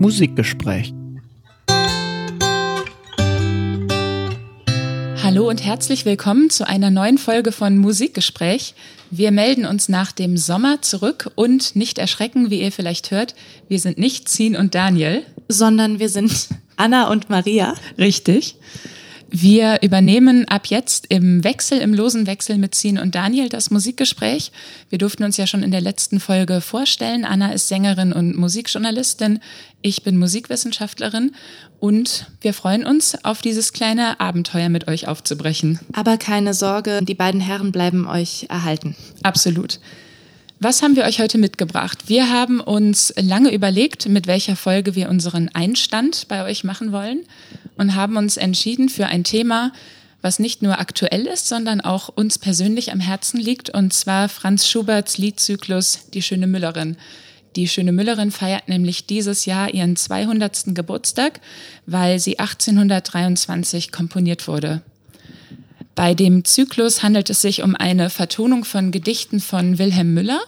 Musikgespräch. Hallo und herzlich willkommen zu einer neuen Folge von Musikgespräch. Wir melden uns nach dem Sommer zurück und nicht erschrecken, wie ihr vielleicht hört, wir sind nicht Zin und Daniel, sondern wir sind Anna und Maria. Richtig. Wir übernehmen ab jetzt im Wechsel, im losen Wechsel mit Zin und Daniel das Musikgespräch. Wir durften uns ja schon in der letzten Folge vorstellen. Anna ist Sängerin und Musikjournalistin. Ich bin Musikwissenschaftlerin und wir freuen uns, auf dieses kleine Abenteuer mit euch aufzubrechen. Aber keine Sorge, die beiden Herren bleiben euch erhalten. Absolut. Was haben wir euch heute mitgebracht? Wir haben uns lange überlegt, mit welcher Folge wir unseren Einstand bei euch machen wollen und haben uns entschieden für ein Thema, was nicht nur aktuell ist, sondern auch uns persönlich am Herzen liegt, und zwar Franz Schuberts Liedzyklus Die schöne Müllerin. Die schöne Müllerin feiert nämlich dieses Jahr ihren 200. Geburtstag, weil sie 1823 komponiert wurde. Bei dem Zyklus handelt es sich um eine Vertonung von Gedichten von Wilhelm Müller.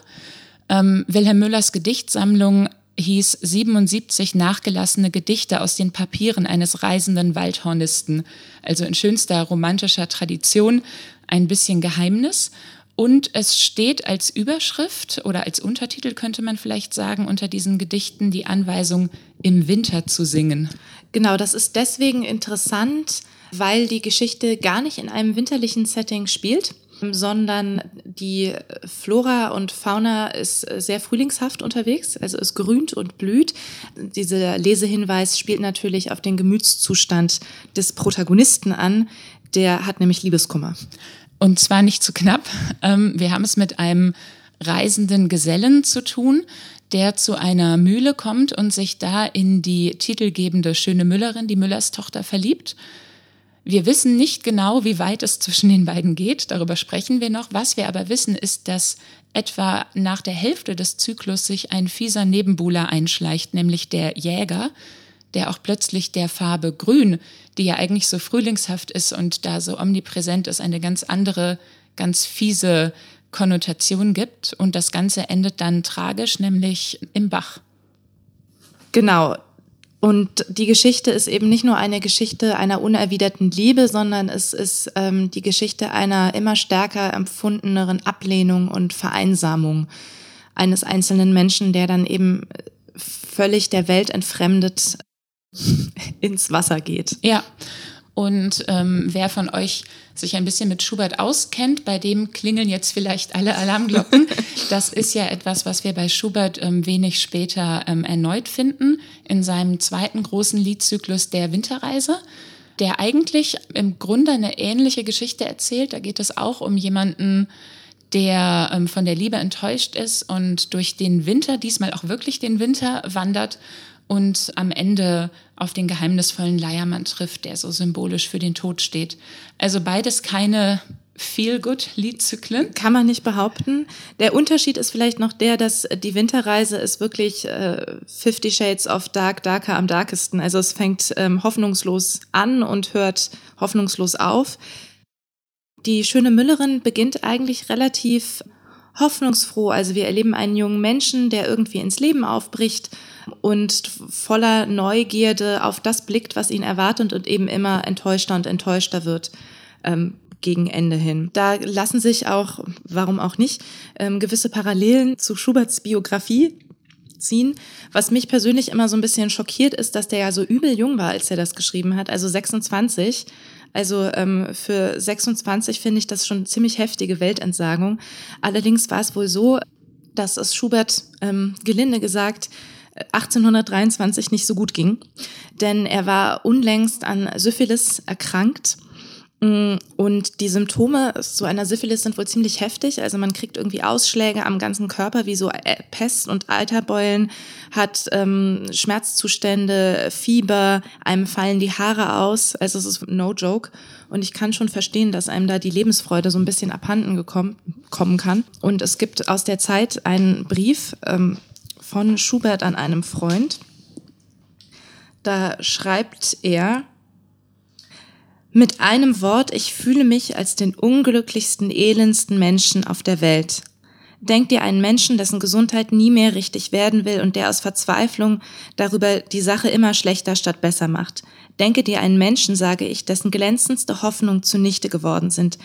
Ähm, Wilhelm Müllers Gedichtsammlung hieß 77 nachgelassene Gedichte aus den Papieren eines reisenden Waldhornisten, also in schönster romantischer Tradition, ein bisschen Geheimnis. Und es steht als Überschrift oder als Untertitel könnte man vielleicht sagen, unter diesen Gedichten die Anweisung, im Winter zu singen. Genau, das ist deswegen interessant, weil die Geschichte gar nicht in einem winterlichen Setting spielt, sondern die Flora und Fauna ist sehr frühlingshaft unterwegs, also es grünt und blüht. Dieser Lesehinweis spielt natürlich auf den Gemütszustand des Protagonisten an, der hat nämlich Liebeskummer. Und zwar nicht zu knapp. Ähm, wir haben es mit einem reisenden Gesellen zu tun, der zu einer Mühle kommt und sich da in die titelgebende schöne Müllerin, die Müllers Tochter, verliebt. Wir wissen nicht genau, wie weit es zwischen den beiden geht, darüber sprechen wir noch. Was wir aber wissen, ist, dass etwa nach der Hälfte des Zyklus sich ein fieser Nebenbuhler einschleicht, nämlich der Jäger, der auch plötzlich der Farbe Grün, die ja eigentlich so frühlingshaft ist und da so omnipräsent ist, eine ganz andere, ganz fiese Konnotation gibt. Und das Ganze endet dann tragisch, nämlich im Bach. Genau, und die Geschichte ist eben nicht nur eine Geschichte einer unerwiderten Liebe, sondern es ist ähm, die Geschichte einer immer stärker empfundeneren Ablehnung und Vereinsamung eines einzelnen Menschen, der dann eben völlig der Welt entfremdet ins Wasser geht. Ja. Und ähm, wer von euch sich ein bisschen mit Schubert auskennt, bei dem klingeln jetzt vielleicht alle Alarmglocken. Das ist ja etwas, was wir bei Schubert ähm, wenig später ähm, erneut finden, in seinem zweiten großen Liedzyklus Der Winterreise, der eigentlich im Grunde eine ähnliche Geschichte erzählt. Da geht es auch um jemanden, der ähm, von der Liebe enttäuscht ist und durch den Winter, diesmal auch wirklich den Winter, wandert und am Ende auf den geheimnisvollen Leiermann trifft, der so symbolisch für den Tod steht. Also beides keine Feel-Good-Liedzyklen? Kann man nicht behaupten. Der Unterschied ist vielleicht noch der, dass die Winterreise ist wirklich äh, Fifty Shades of Dark, Darker am darkesten. Also es fängt ähm, hoffnungslos an und hört hoffnungslos auf. Die schöne Müllerin beginnt eigentlich relativ hoffnungsfroh. Also wir erleben einen jungen Menschen, der irgendwie ins Leben aufbricht und voller Neugierde auf das blickt, was ihn erwartet und eben immer enttäuschter und enttäuschter wird. Ähm, gegen Ende hin. Da lassen sich auch, warum auch nicht, ähm, gewisse Parallelen zu Schuberts Biografie ziehen. Was mich persönlich immer so ein bisschen schockiert ist, dass der ja so übel jung war, als er das geschrieben hat, also 26. Also ähm, für 26 finde ich das schon ziemlich heftige Weltentsagung. Allerdings war es wohl so, dass es Schubert ähm, gelinde gesagt 1823 nicht so gut ging, denn er war unlängst an Syphilis erkrankt. Mm, und die Symptome zu einer Syphilis sind wohl ziemlich heftig. Also man kriegt irgendwie Ausschläge am ganzen Körper, wie so äh, Pest und Alterbeulen, hat ähm, Schmerzzustände, Fieber, einem fallen die Haare aus. Also es ist no joke. Und ich kann schon verstehen, dass einem da die Lebensfreude so ein bisschen abhanden gekommen, kommen kann. Und es gibt aus der Zeit einen Brief, ähm, von Schubert an einem Freund. Da schreibt er, mit einem Wort, ich fühle mich als den unglücklichsten, elendsten Menschen auf der Welt. Denk dir einen Menschen, dessen Gesundheit nie mehr richtig werden will und der aus Verzweiflung darüber die Sache immer schlechter statt besser macht. Denke dir einen Menschen, sage ich, dessen glänzendste Hoffnung zunichte geworden sind,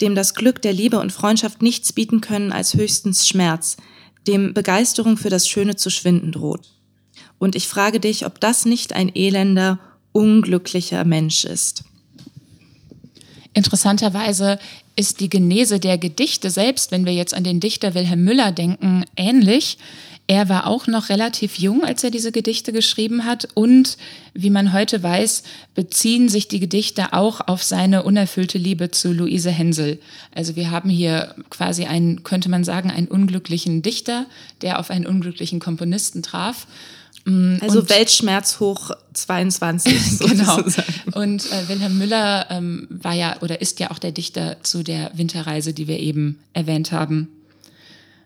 dem das Glück der Liebe und Freundschaft nichts bieten können als höchstens Schmerz, dem Begeisterung für das Schöne zu schwinden droht. Und ich frage dich, ob das nicht ein elender, unglücklicher Mensch ist. Interessanterweise ist die Genese der Gedichte selbst, wenn wir jetzt an den Dichter Wilhelm Müller denken, ähnlich. Er war auch noch relativ jung, als er diese Gedichte geschrieben hat. Und wie man heute weiß, beziehen sich die Gedichte auch auf seine unerfüllte Liebe zu Luise Hensel. Also wir haben hier quasi einen, könnte man sagen, einen unglücklichen Dichter, der auf einen unglücklichen Komponisten traf. Mm, also und, Weltschmerz hoch 22. genau. Und äh, Wilhelm Müller ähm, war ja oder ist ja auch der Dichter zu der Winterreise, die wir eben erwähnt haben.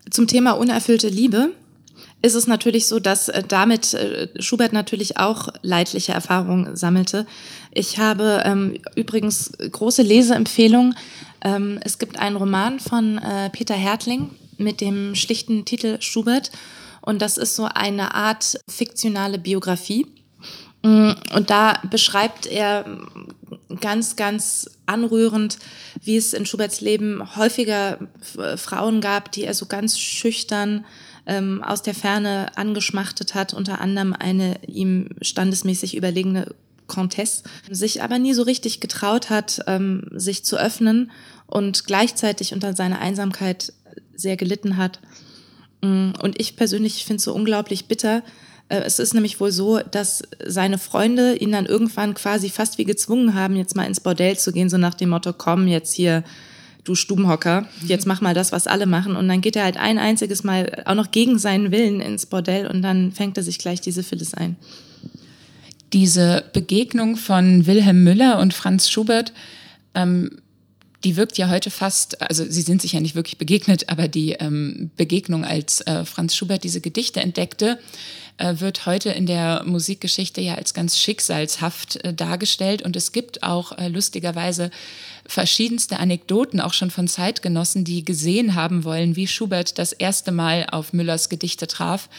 Zum Thema unerfüllte Liebe ist es natürlich so, dass äh, damit äh, Schubert natürlich auch leidliche Erfahrungen sammelte. Ich habe ähm, übrigens große Leseempfehlung. Ähm, es gibt einen Roman von äh, Peter Hertling mit dem schlichten Titel Schubert. Und das ist so eine Art fiktionale Biografie. Und da beschreibt er ganz, ganz anrührend, wie es in Schuberts Leben häufiger Frauen gab, die er so ganz schüchtern ähm, aus der Ferne angeschmachtet hat, unter anderem eine ihm standesmäßig überlegene Comtesse, sich aber nie so richtig getraut hat, ähm, sich zu öffnen und gleichzeitig unter seiner Einsamkeit sehr gelitten hat. Mm, und ich persönlich finde es so unglaublich bitter. Äh, es ist nämlich wohl so, dass seine Freunde ihn dann irgendwann quasi fast wie gezwungen haben, jetzt mal ins Bordell zu gehen, so nach dem Motto, komm jetzt hier, du Stubenhocker, jetzt mach mal das, was alle machen. Und dann geht er halt ein einziges Mal auch noch gegen seinen Willen ins Bordell und dann fängt er sich gleich diese Syphilis ein. Diese Begegnung von Wilhelm Müller und Franz Schubert ähm, die wirkt ja heute fast, also sie sind sich ja nicht wirklich begegnet, aber die ähm, Begegnung, als äh, Franz Schubert diese Gedichte entdeckte, äh, wird heute in der Musikgeschichte ja als ganz schicksalshaft äh, dargestellt. Und es gibt auch äh, lustigerweise verschiedenste Anekdoten, auch schon von Zeitgenossen, die gesehen haben wollen, wie Schubert das erste Mal auf Müllers Gedichte traf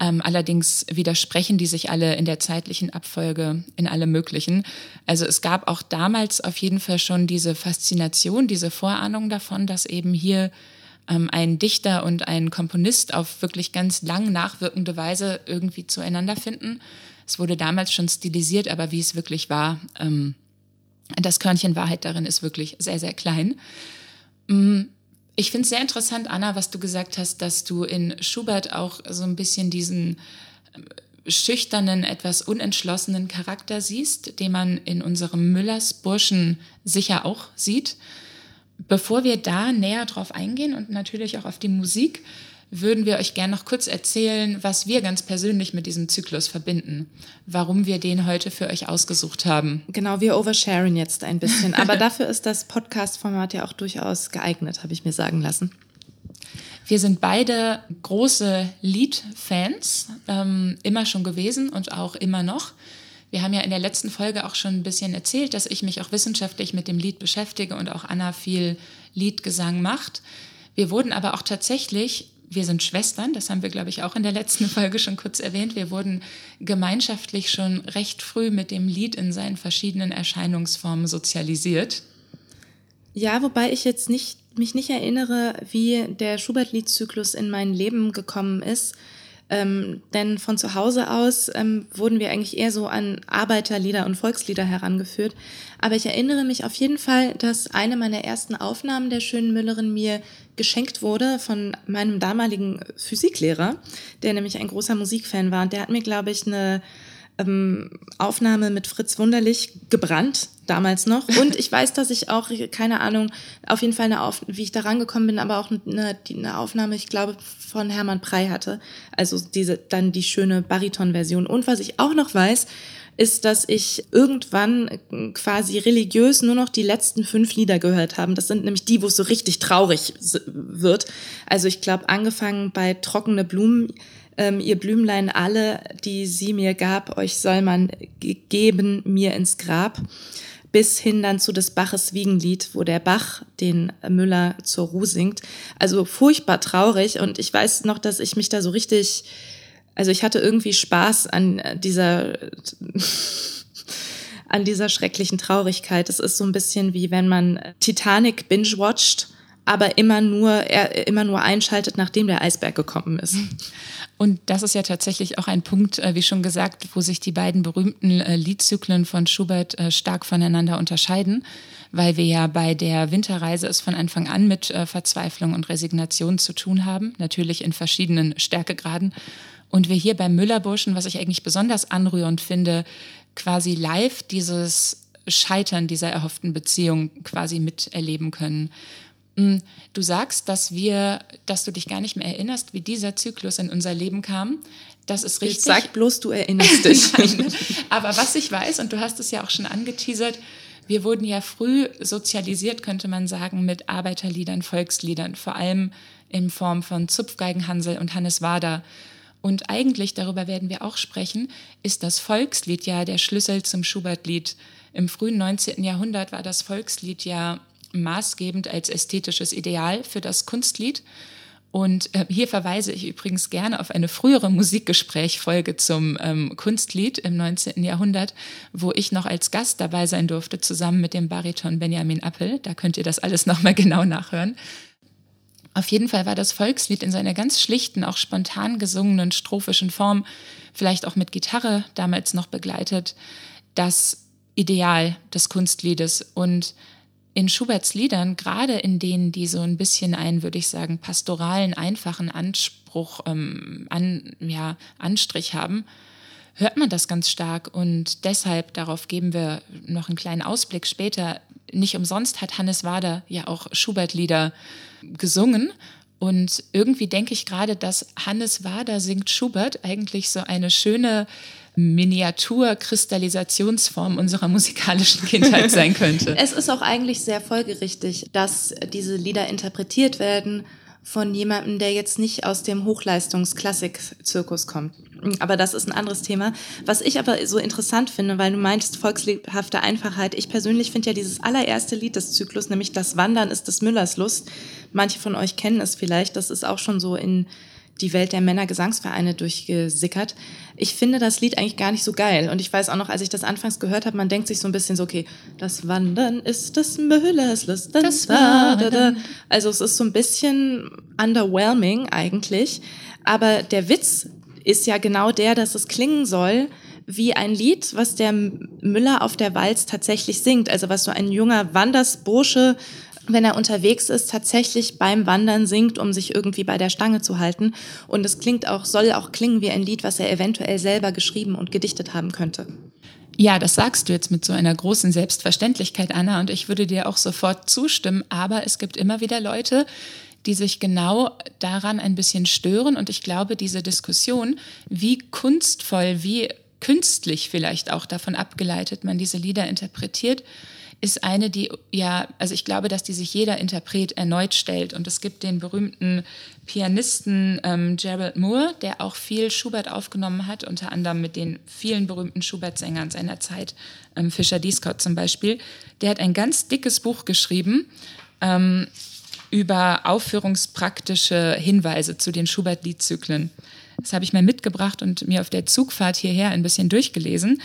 ähm, allerdings widersprechen die sich alle in der zeitlichen Abfolge in alle möglichen. Also es gab auch damals auf jeden Fall schon diese Faszination, diese Vorahnung davon, dass eben hier ähm, ein Dichter und ein Komponist auf wirklich ganz lang nachwirkende Weise irgendwie zueinander finden. Es wurde damals schon stilisiert, aber wie es wirklich war, ähm, das Körnchen Wahrheit darin ist wirklich sehr, sehr klein. Mm, ich finde es sehr interessant, Anna, was du gesagt hast, dass du in Schubert auch so ein bisschen diesen äh, schüchternen, etwas unentschlossenen Charakter siehst, den man in unserem Müllers Burschen sicher auch sieht. Bevor wir da näher drauf eingehen und natürlich auch auf die Musik, würden wir euch gerne noch kurz erzählen, was wir ganz persönlich mit diesem Zyklus verbinden, warum wir den heute für euch ausgesucht haben. Genau, wir oversharen jetzt ein bisschen, aber dafür ist das Podcast-Format ja auch durchaus geeignet, habe ich mir sagen lassen. Wir sind beide große Lied-Fans, ähm, immer schon gewesen und auch immer noch. Wir haben ja in der letzten Folge auch schon ein bisschen erzählt, dass ich mich auch wissenschaftlich mit dem Lied beschäftige und auch Anna viel Liedgesang macht. Wir wurden aber auch tatsächlich wir sind Schwestern, das haben wir, glaube ich, auch in der letzten Folge schon kurz erwähnt. Wir wurden gemeinschaftlich schon recht früh mit dem Lied in seinen verschiedenen Erscheinungsformen sozialisiert. Ja, wobei ich jetzt nicht, mich nicht erinnere, wie der Schubert-Liedzyklus in mein Leben gekommen ist. Ähm, denn von zu Hause aus ähm, wurden wir eigentlich eher so an Arbeiterlieder und Volkslieder herangeführt. Aber ich erinnere mich auf jeden Fall, dass eine meiner ersten Aufnahmen der schönen Müllerin mir geschenkt wurde von meinem damaligen Physiklehrer, der nämlich ein großer Musikfan war. Und der hat mir, glaube ich, eine ähm, Aufnahme mit Fritz Wunderlich gebrannt, damals noch. Und ich weiß, dass ich auch, keine Ahnung, auf jeden Fall eine Auf wie ich da rangekommen bin, aber auch eine, eine Aufnahme, ich glaube, von Hermann Prey hatte. Also diese, dann die schöne Bariton-Version. Und was ich auch noch weiß, ist, dass ich irgendwann quasi religiös nur noch die letzten fünf Lieder gehört habe. Das sind nämlich die, wo es so richtig traurig wird. Also ich glaube, angefangen bei Trockene Blumen, ähm, ihr Blümlein alle, die sie mir gab, euch soll man geben mir ins Grab. bis hin dann zu des Baches Wiegenlied, wo der Bach den Müller zur Ruhe singt. Also furchtbar traurig und ich weiß noch, dass ich mich da so richtig, also ich hatte irgendwie Spaß an dieser, an dieser schrecklichen Traurigkeit. Es ist so ein bisschen wie wenn man Titanic binge-watcht aber immer nur, er immer nur einschaltet, nachdem der Eisberg gekommen ist. Und das ist ja tatsächlich auch ein Punkt, äh, wie schon gesagt, wo sich die beiden berühmten äh, Liedzyklen von Schubert äh, stark voneinander unterscheiden, weil wir ja bei der Winterreise es von Anfang an mit Verzweiflung und Resignation zu tun haben, natürlich in verschiedenen Stärkegraden. Und wir hier beim Müllerburschen, was ich eigentlich besonders anrührend finde, quasi live dieses Scheitern dieser erhofften Beziehung quasi miterleben können. Hm, du sagst, dass wir, dass du dich gar nicht mehr erinnerst, wie dieser Zyklus in unser Leben kam. Das ist richtig. sag bloß, du erinnerst dich. Nein, aber was ich weiß, und du hast es ja auch schon angeteasert, wir wurden ja früh sozialisiert, könnte man sagen, mit Arbeiterliedern, Volksliedern, vor allem in Form von Zupfgeigenhansel und Hannes Wader. Und eigentlich, darüber werden wir auch sprechen, ist das Volkslied ja der Schlüssel zum Schubertlied. Im frühen 19. Jahrhundert war das Volkslied ja maßgebend als ästhetisches Ideal für das Kunstlied. Und äh, hier verweise ich übrigens gerne auf eine frühere Musikgesprächfolge zum ähm, Kunstlied im 19. Jahrhundert, wo ich noch als Gast dabei sein durfte, zusammen mit dem Bariton Benjamin Appel. Da könnt ihr das alles nochmal genau nachhören. Auf jeden Fall war das Volkslied in seiner ganz schlichten, auch spontan gesungenen strophischen Form, vielleicht auch mit Gitarre damals noch begleitet, das Ideal des Kunstliedes. Und in Schuberts Liedern, gerade in denen, die so ein bisschen einen, würde ich sagen, pastoralen, einfachen Anspruch, ähm, an, ja, Anstrich haben, hört man das ganz stark. Und deshalb, darauf geben wir noch einen kleinen Ausblick später, nicht umsonst hat Hannes Wader ja auch Schubert-Lieder gesungen. Und irgendwie denke ich gerade, dass Hannes Wader singt Schubert eigentlich so eine schöne Miniaturkristallisationsform unserer musikalischen Kindheit sein könnte. es ist auch eigentlich sehr folgerichtig, dass diese Lieder interpretiert werden von jemandem, der jetzt nicht aus dem Hochleistungsklassik-Zirkus kommt. Aber das ist ein anderes Thema. Was ich aber so interessant finde, weil du meintest volksliebhafte Einfachheit. Ich persönlich finde ja dieses allererste Lied des Zyklus, nämlich Das Wandern ist des Müllers Lust. Manche von euch kennen es vielleicht. Das ist auch schon so in die Welt der Männergesangsvereine durchgesickert. Ich finde das Lied eigentlich gar nicht so geil. Und ich weiß auch noch, als ich das anfangs gehört habe, man denkt sich so ein bisschen so, okay, das Wandern ist des Müllers Lust. Das Wandern. Also es ist so ein bisschen underwhelming eigentlich. Aber der Witz ist ja genau der, dass es klingen soll wie ein Lied, was der Müller auf der Walz tatsächlich singt. Also was so ein junger Wandersbursche wenn er unterwegs ist, tatsächlich beim Wandern singt, um sich irgendwie bei der Stange zu halten. Und es klingt auch, soll auch klingen wie ein Lied, was er eventuell selber geschrieben und gedichtet haben könnte. Ja, das sagst du jetzt mit so einer großen Selbstverständlichkeit, Anna, und ich würde dir auch sofort zustimmen. Aber es gibt immer wieder Leute, die sich genau daran ein bisschen stören. Und ich glaube, diese Diskussion, wie kunstvoll, wie künstlich vielleicht auch davon abgeleitet man diese Lieder interpretiert, ist eine, die ja, also ich glaube, dass die sich jeder Interpret erneut stellt. Und es gibt den berühmten Pianisten ähm, Gerald Moore, der auch viel Schubert aufgenommen hat, unter anderem mit den vielen berühmten Schubert-Sängern seiner Zeit, ähm, Fischer Discott zum Beispiel. Der hat ein ganz dickes Buch geschrieben. Ähm, über aufführungspraktische Hinweise zu den Schubert-Liedzyklen. Das habe ich mal mitgebracht und mir auf der Zugfahrt hierher ein bisschen durchgelesen.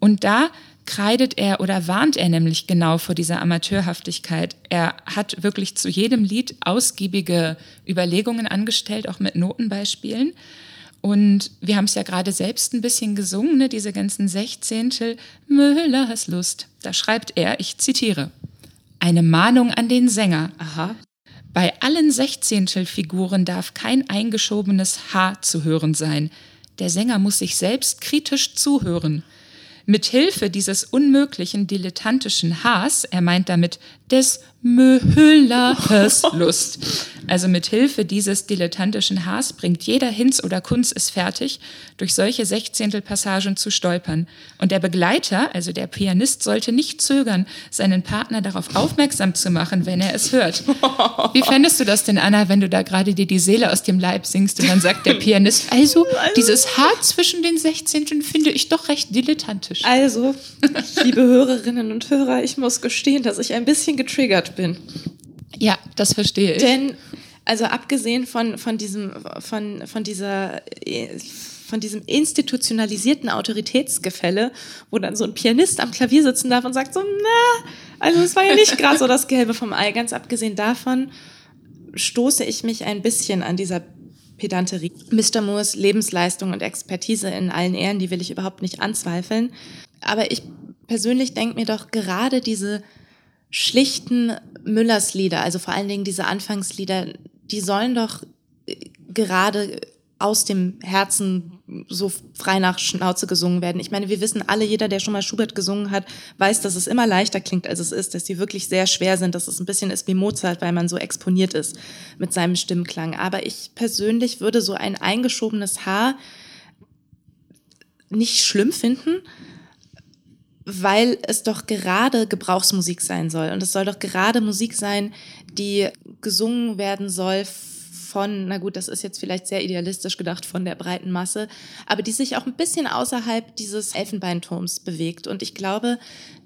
Und da kreidet er oder warnt er nämlich genau vor dieser Amateurhaftigkeit. Er hat wirklich zu jedem Lied ausgiebige Überlegungen angestellt, auch mit Notenbeispielen. Und wir haben es ja gerade selbst ein bisschen gesungen, ne? diese ganzen Sechzehntel Müllers Lust. Da schreibt er, ich zitiere, eine Mahnung an den Sänger. Aha. Bei allen Sechzehntelfiguren darf kein eingeschobenes H zu hören sein. Der Sänger muss sich selbst kritisch zuhören. Mit Hilfe dieses unmöglichen dilettantischen Hs, er meint damit des Müllers Lust. Also mit Hilfe dieses dilettantischen Haars bringt jeder Hinz oder Kunz es fertig, durch solche Sechzehntelpassagen zu stolpern. Und der Begleiter, also der Pianist, sollte nicht zögern, seinen Partner darauf aufmerksam zu machen, wenn er es hört. Wie fändest du das denn, Anna, wenn du da gerade dir die Seele aus dem Leib singst und dann sagt der Pianist, also dieses Haar zwischen den Sechzehnteln finde ich doch recht dilettantisch. Also, liebe Hörerinnen und Hörer, ich muss gestehen, dass ich ein bisschen getriggert bin. Ja, das verstehe ich. Denn, also abgesehen von, von diesem, von, von dieser, von diesem institutionalisierten Autoritätsgefälle, wo dann so ein Pianist am Klavier sitzen darf und sagt so, na, also es war ja nicht gerade so das Gelbe vom Ei. Ganz abgesehen davon stoße ich mich ein bisschen an dieser Pedanterie. Mr. Moores Lebensleistung und Expertise in allen Ehren, die will ich überhaupt nicht anzweifeln. Aber ich persönlich denke mir doch gerade diese schlichten Müllers Lieder, also vor allen Dingen diese Anfangslieder, die sollen doch äh, gerade aus dem Herzen so frei nach Schnauze gesungen werden. Ich meine, wir wissen alle, jeder, der schon mal Schubert gesungen hat, weiß, dass es immer leichter klingt, als es ist, dass die wirklich sehr schwer sind, dass es ein bisschen ist wie Mozart, weil man so exponiert ist mit seinem Stimmklang. Aber ich persönlich würde so ein eingeschobenes Haar nicht schlimm finden, weil es doch gerade Gebrauchsmusik sein soll. Und es soll doch gerade Musik sein, die gesungen werden soll von, na gut, das ist jetzt vielleicht sehr idealistisch gedacht, von der breiten Masse, aber die sich auch ein bisschen außerhalb dieses Elfenbeinturms bewegt. Und ich glaube,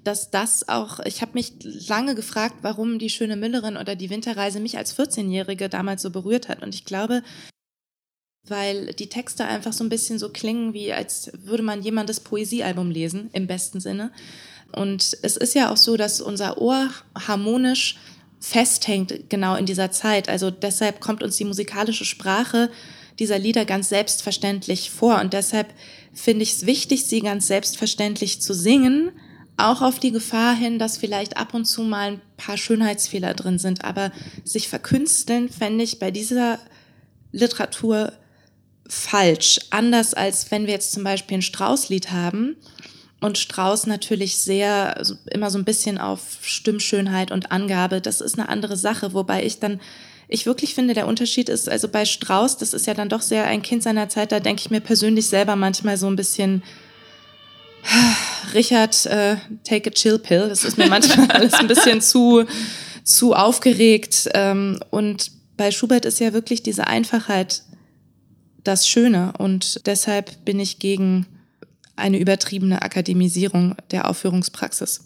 dass das auch, ich habe mich lange gefragt, warum die schöne Müllerin oder die Winterreise mich als 14-Jährige damals so berührt hat. Und ich glaube, weil die Texte einfach so ein bisschen so klingen, wie als würde man jemandes Poesiealbum lesen, im besten Sinne. Und es ist ja auch so, dass unser Ohr harmonisch festhängt, genau in dieser Zeit. Also deshalb kommt uns die musikalische Sprache dieser Lieder ganz selbstverständlich vor. Und deshalb finde ich es wichtig, sie ganz selbstverständlich zu singen, auch auf die Gefahr hin, dass vielleicht ab und zu mal ein paar Schönheitsfehler drin sind. Aber sich verkünsteln, fände ich bei dieser Literatur falsch. Anders als wenn wir jetzt zum Beispiel ein Straußlied haben und Strauß natürlich sehr, also immer so ein bisschen auf Stimmschönheit und Angabe. Das ist eine andere Sache, wobei ich dann, ich wirklich finde, der Unterschied ist, also bei Strauß, das ist ja dann doch sehr ein Kind seiner Zeit, da denke ich mir persönlich selber manchmal so ein bisschen, Richard, äh, take a chill pill. Das ist mir manchmal alles ein bisschen zu, zu aufgeregt. Ähm, und bei Schubert ist ja wirklich diese Einfachheit das Schöne und deshalb bin ich gegen eine übertriebene Akademisierung der Aufführungspraxis.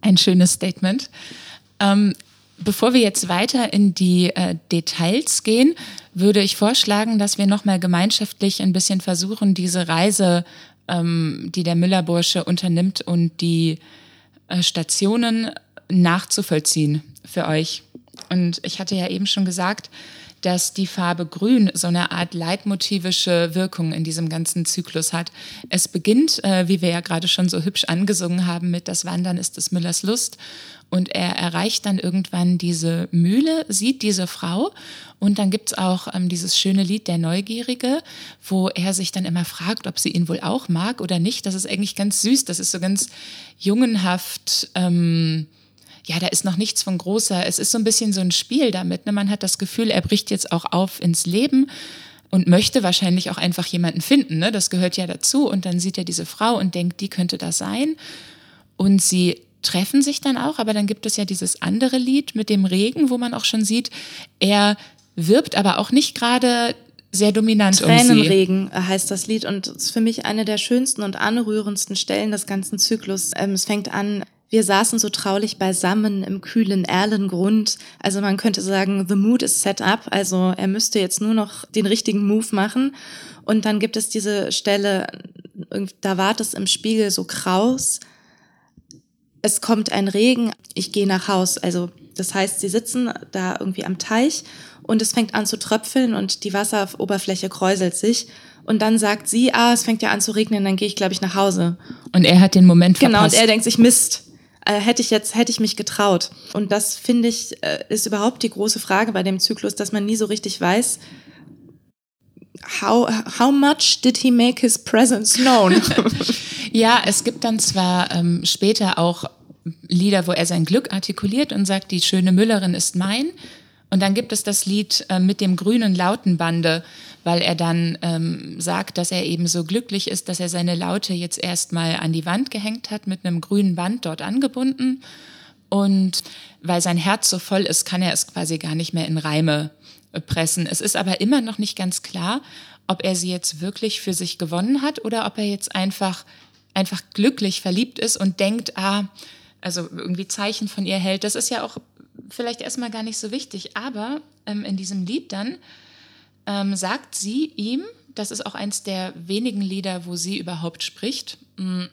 Ein schönes Statement. Ähm, bevor wir jetzt weiter in die äh, Details gehen, würde ich vorschlagen, dass wir nochmal gemeinschaftlich ein bisschen versuchen, diese Reise, ähm, die der Müllerbursche unternimmt und die äh, Stationen nachzuvollziehen für euch. Und ich hatte ja eben schon gesagt, dass die Farbe Grün so eine Art leitmotivische Wirkung in diesem ganzen Zyklus hat. Es beginnt, äh, wie wir ja gerade schon so hübsch angesungen haben, mit Das Wandern ist des Müllers Lust. Und er erreicht dann irgendwann diese Mühle, sieht diese Frau und dann gibt's auch ähm, dieses schöne Lied Der Neugierige, wo er sich dann immer fragt, ob sie ihn wohl auch mag oder nicht. Das ist eigentlich ganz süß, das ist so ganz jungenhaft. Ähm, ja, da ist noch nichts von großer, es ist so ein bisschen so ein Spiel damit. Ne? Man hat das Gefühl, er bricht jetzt auch auf ins Leben und möchte wahrscheinlich auch einfach jemanden finden. Ne? Das gehört ja dazu. Und dann sieht er diese Frau und denkt, die könnte das sein. Und sie treffen sich dann auch, aber dann gibt es ja dieses andere Lied mit dem Regen, wo man auch schon sieht, er wirbt aber auch nicht gerade sehr dominant Tränenregen um heißt das Lied und ist für mich eine der schönsten und anrührendsten Stellen des ganzen Zyklus. Ähm, es fängt an, wir saßen so traulich beisammen im kühlen Erlengrund. Also man könnte sagen, the mood is set up. Also er müsste jetzt nur noch den richtigen Move machen. Und dann gibt es diese Stelle, da wart es im Spiegel so kraus. Es kommt ein Regen, ich gehe nach Haus. Also das heißt, sie sitzen da irgendwie am Teich und es fängt an zu tröpfeln und die Wasseroberfläche kräuselt sich. Und dann sagt sie, ah, es fängt ja an zu regnen, dann gehe ich, glaube ich, nach Hause. Und er hat den Moment verpasst. Genau, und er denkt sich, Mist, äh, hätte ich jetzt, hätte ich mich getraut. Und das finde ich, äh, ist überhaupt die große Frage bei dem Zyklus, dass man nie so richtig weiß, how, how much did he make his presence known? ja, es gibt dann zwar ähm, später auch Lieder, wo er sein Glück artikuliert und sagt, die schöne Müllerin ist mein. Und dann gibt es das Lied äh, mit dem grünen Lautenbande, weil er dann ähm, sagt, dass er eben so glücklich ist, dass er seine Laute jetzt erstmal an die Wand gehängt hat, mit einem grünen Band dort angebunden. Und weil sein Herz so voll ist, kann er es quasi gar nicht mehr in Reime pressen. Es ist aber immer noch nicht ganz klar, ob er sie jetzt wirklich für sich gewonnen hat oder ob er jetzt einfach, einfach glücklich verliebt ist und denkt, ah, also irgendwie Zeichen von ihr hält. Das ist ja auch vielleicht erstmal gar nicht so wichtig. Aber ähm, in diesem Lied dann ähm, sagt sie ihm, das ist auch eins der wenigen Lieder, wo sie überhaupt spricht, mm,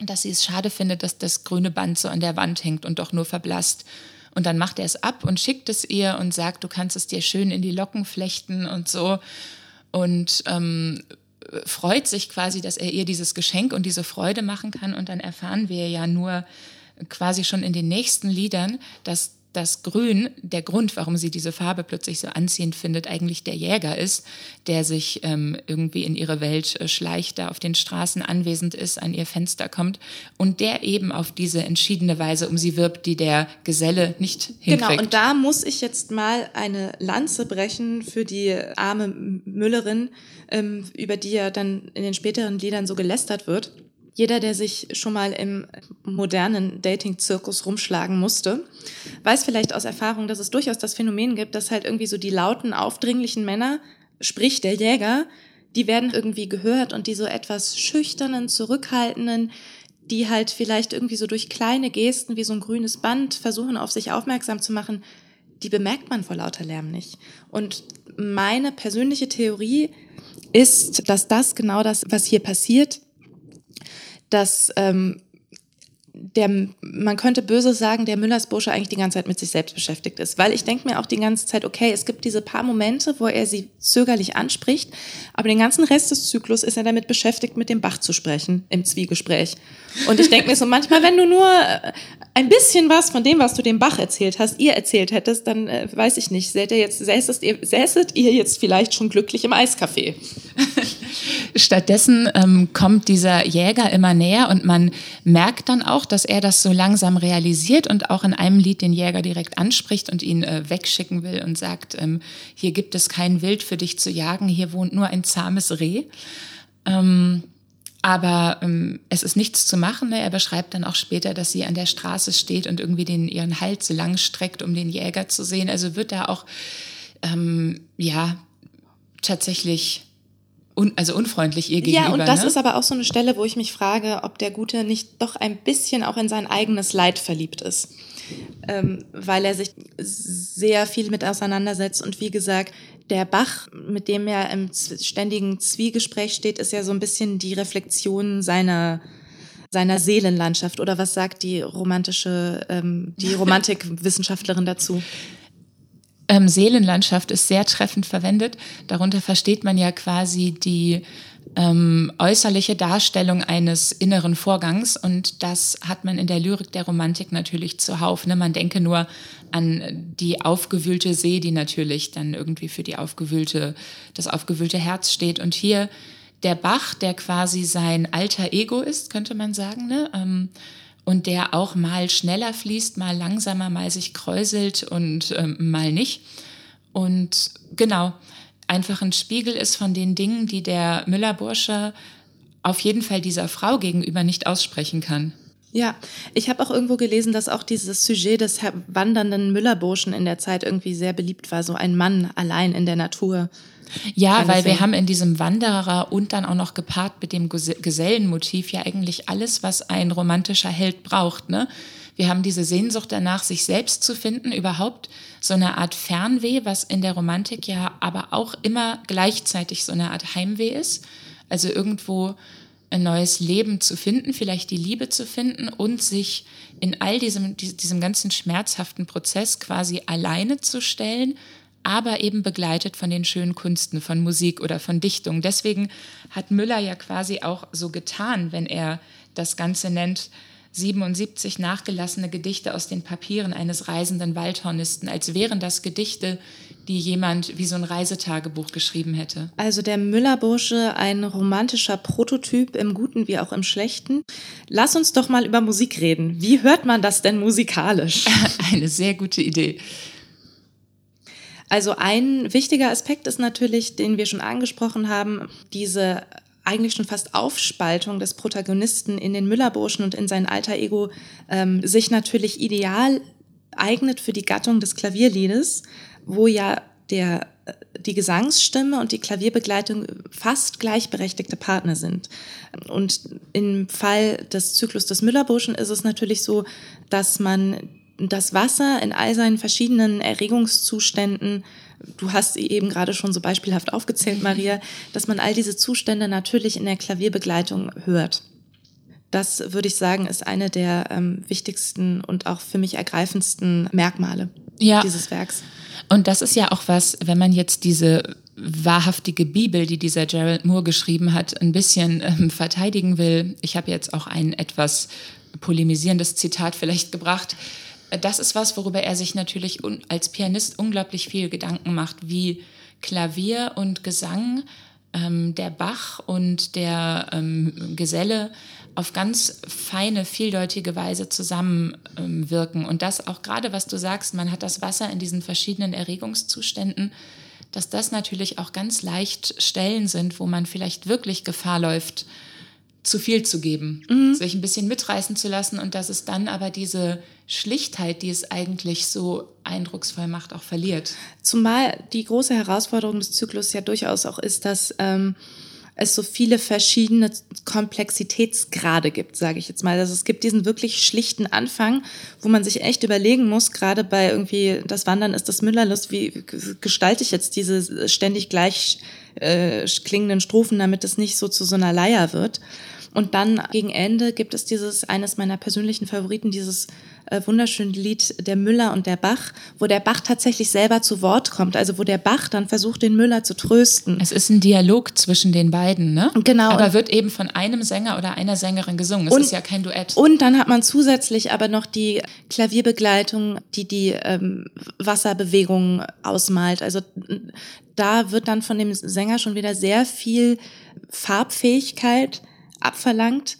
dass sie es schade findet, dass das grüne Band so an der Wand hängt und doch nur verblasst. Und dann macht er es ab und schickt es ihr und sagt, du kannst es dir schön in die Locken flechten und so. Und ähm, freut sich quasi, dass er ihr dieses Geschenk und diese Freude machen kann. Und dann erfahren wir ja nur quasi schon in den nächsten Liedern, dass dass Grün, der Grund, warum sie diese Farbe plötzlich so anziehend findet, eigentlich der Jäger ist, der sich ähm, irgendwie in ihre Welt äh, schleicht, da auf den Straßen anwesend ist, an ihr Fenster kommt und der eben auf diese entschiedene Weise um sie wirbt, die der Geselle nicht hinkriegt. Genau, und da muss ich jetzt mal eine Lanze brechen für die arme Müllerin, ähm, über die ja dann in den späteren Liedern so gelästert wird jeder, der sich schon mal im modernen Dating-Zirkus rumschlagen musste, weiß vielleicht aus Erfahrung, dass es durchaus das Phänomen gibt, dass halt irgendwie so die lauten, aufdringlichen Männer, sprich der Jäger, die werden irgendwie gehört und die so etwas schüchternen, zurückhaltenden, die halt vielleicht irgendwie so durch kleine Gesten wie so ein grünes Band versuchen, auf sich aufmerksam zu machen, die bemerkt man vor lauter Lärm nicht. Und meine persönliche Theorie ist, dass das genau das, was hier passiert, dass ähm, der, man könnte böse sagen, der Müllersbursche eigentlich die ganze Zeit mit sich selbst beschäftigt ist. Weil ich denke mir auch die ganze Zeit, okay, es gibt diese paar Momente, wo er sie zögerlich anspricht, aber den ganzen Rest des Zyklus ist er damit beschäftigt, mit dem Bach zu sprechen im Zwiegespräch. Und ich denke mir so, manchmal, wenn du nur äh, ein bisschen was von dem, was du dem Bach erzählt hast, ihr erzählt hättest, dann äh, weiß ich nicht, säßet ihr, jetzt, säßet, ihr, säßet ihr jetzt vielleicht schon glücklich im Eiscafé. Stattdessen ähm, kommt dieser Jäger immer näher und man merkt dann auch, dass er das so langsam realisiert und auch in einem Lied den Jäger direkt anspricht und ihn äh, wegschicken will und sagt, ähm, hier gibt es kein Wild für dich zu jagen, hier wohnt nur ein zahmes Reh. Ähm, aber ähm, es ist nichts zu machen. Ne? Er beschreibt dann auch später, dass sie an der Straße steht und irgendwie den, ihren Hals lang streckt, um den Jäger zu sehen. Also wird da auch, ähm, ja, tatsächlich un, also unfreundlich ihr gegenüber. Ja, und das ne? ist aber auch so eine Stelle, wo ich mich frage, ob der Gute nicht doch ein bisschen auch in sein eigenes Leid verliebt ist. Ähm, weil er sich sehr viel mit auseinandersetzt und wie gesagt, der Bach, mit dem er im ständigen Zwiegespräch steht, ist ja so ein bisschen die Reflexion seiner seiner Seelenlandschaft oder was sagt die romantische ähm, die Romantikwissenschaftlerin dazu? Ähm, Seelenlandschaft ist sehr treffend verwendet. Darunter versteht man ja quasi die ähm, äußerliche Darstellung eines inneren Vorgangs und das hat man in der Lyrik der Romantik natürlich zuhauf. Ne? Man denke nur an die aufgewühlte See, die natürlich dann irgendwie für die aufgewühlte, das aufgewühlte Herz steht. Und hier der Bach, der quasi sein alter Ego ist, könnte man sagen. Ne? Ähm, und der auch mal schneller fließt, mal langsamer, mal sich kräuselt und ähm, mal nicht. Und genau, einfach ein Spiegel ist von den Dingen, die der Müllerbursche auf jeden Fall dieser Frau gegenüber nicht aussprechen kann. Ja, ich habe auch irgendwo gelesen, dass auch dieses Sujet des wandernden Müllerburschen in der Zeit irgendwie sehr beliebt war, so ein Mann allein in der Natur. Ja, weil wir haben in diesem Wanderer und dann auch noch gepaart mit dem Gesellenmotiv ja eigentlich alles, was ein romantischer Held braucht. Ne? Wir haben diese Sehnsucht danach, sich selbst zu finden, überhaupt so eine Art Fernweh, was in der Romantik ja aber auch immer gleichzeitig so eine Art Heimweh ist. Also irgendwo ein neues Leben zu finden, vielleicht die Liebe zu finden und sich in all diesem, diesem ganzen schmerzhaften Prozess quasi alleine zu stellen, aber eben begleitet von den schönen Kunsten, von Musik oder von Dichtung. Deswegen hat Müller ja quasi auch so getan, wenn er das Ganze nennt, 77 nachgelassene Gedichte aus den Papieren eines reisenden Waldhornisten, als wären das Gedichte, die jemand wie so ein Reisetagebuch geschrieben hätte. Also der Müllerbursche, ein romantischer Prototyp im Guten wie auch im Schlechten. Lass uns doch mal über Musik reden. Wie hört man das denn musikalisch? Eine sehr gute Idee. Also ein wichtiger Aspekt ist natürlich, den wir schon angesprochen haben, diese eigentlich schon fast Aufspaltung des Protagonisten in den Müllerburschen und in sein alter Ego ähm, sich natürlich ideal eignet für die Gattung des Klavierliedes, wo ja der, äh, die Gesangsstimme und die Klavierbegleitung fast gleichberechtigte Partner sind. Und im Fall des Zyklus des Müllerburschen ist es natürlich so, dass man das Wasser in all seinen verschiedenen Erregungszuständen du hast sie eben gerade schon so beispielhaft aufgezählt, Maria, dass man all diese Zustände natürlich in der Klavierbegleitung hört. Das würde ich sagen, ist eine der ähm, wichtigsten und auch für mich ergreifendsten Merkmale ja. dieses Werks. Und das ist ja auch was, wenn man jetzt diese wahrhaftige Bibel, die dieser Gerald Moore geschrieben hat, ein bisschen ähm, verteidigen will. Ich habe jetzt auch ein etwas polemisierendes Zitat vielleicht gebracht das ist was, worüber er sich natürlich als Pianist unglaublich viel Gedanken macht, wie Klavier und Gesang, ähm, der Bach und der ähm, Geselle auf ganz feine, vieldeutige Weise zusammenwirken. Ähm, und das auch gerade, was du sagst, man hat das Wasser in diesen verschiedenen Erregungszuständen, dass das natürlich auch ganz leicht Stellen sind, wo man vielleicht wirklich Gefahr läuft, zu viel zu geben, mhm. sich ein bisschen mitreißen zu lassen und dass es dann aber diese Schlichtheit, die es eigentlich so eindrucksvoll macht, auch verliert. Zumal die große Herausforderung des Zyklus ja durchaus auch ist, dass ähm, es so viele verschiedene Komplexitätsgrade gibt, sage ich jetzt mal. Also es gibt diesen wirklich schlichten Anfang, wo man sich echt überlegen muss, gerade bei irgendwie das Wandern ist das Müllerlust, wie gestalte ich jetzt diese ständig gleich äh, klingenden Strophen, damit es nicht so zu so einer Leier wird. Und dann gegen Ende gibt es dieses, eines meiner persönlichen Favoriten, dieses äh, wunderschöne Lied Der Müller und der Bach, wo der Bach tatsächlich selber zu Wort kommt, also wo der Bach dann versucht, den Müller zu trösten. Es ist ein Dialog zwischen den beiden, ne? Genau. Aber wird eben von einem Sänger oder einer Sängerin gesungen. Es und, ist ja kein Duett. Und dann hat man zusätzlich aber noch die Klavierbegleitung, die die ähm, Wasserbewegungen ausmalt. Also da wird dann von dem Sänger schon wieder sehr viel Farbfähigkeit abverlangt.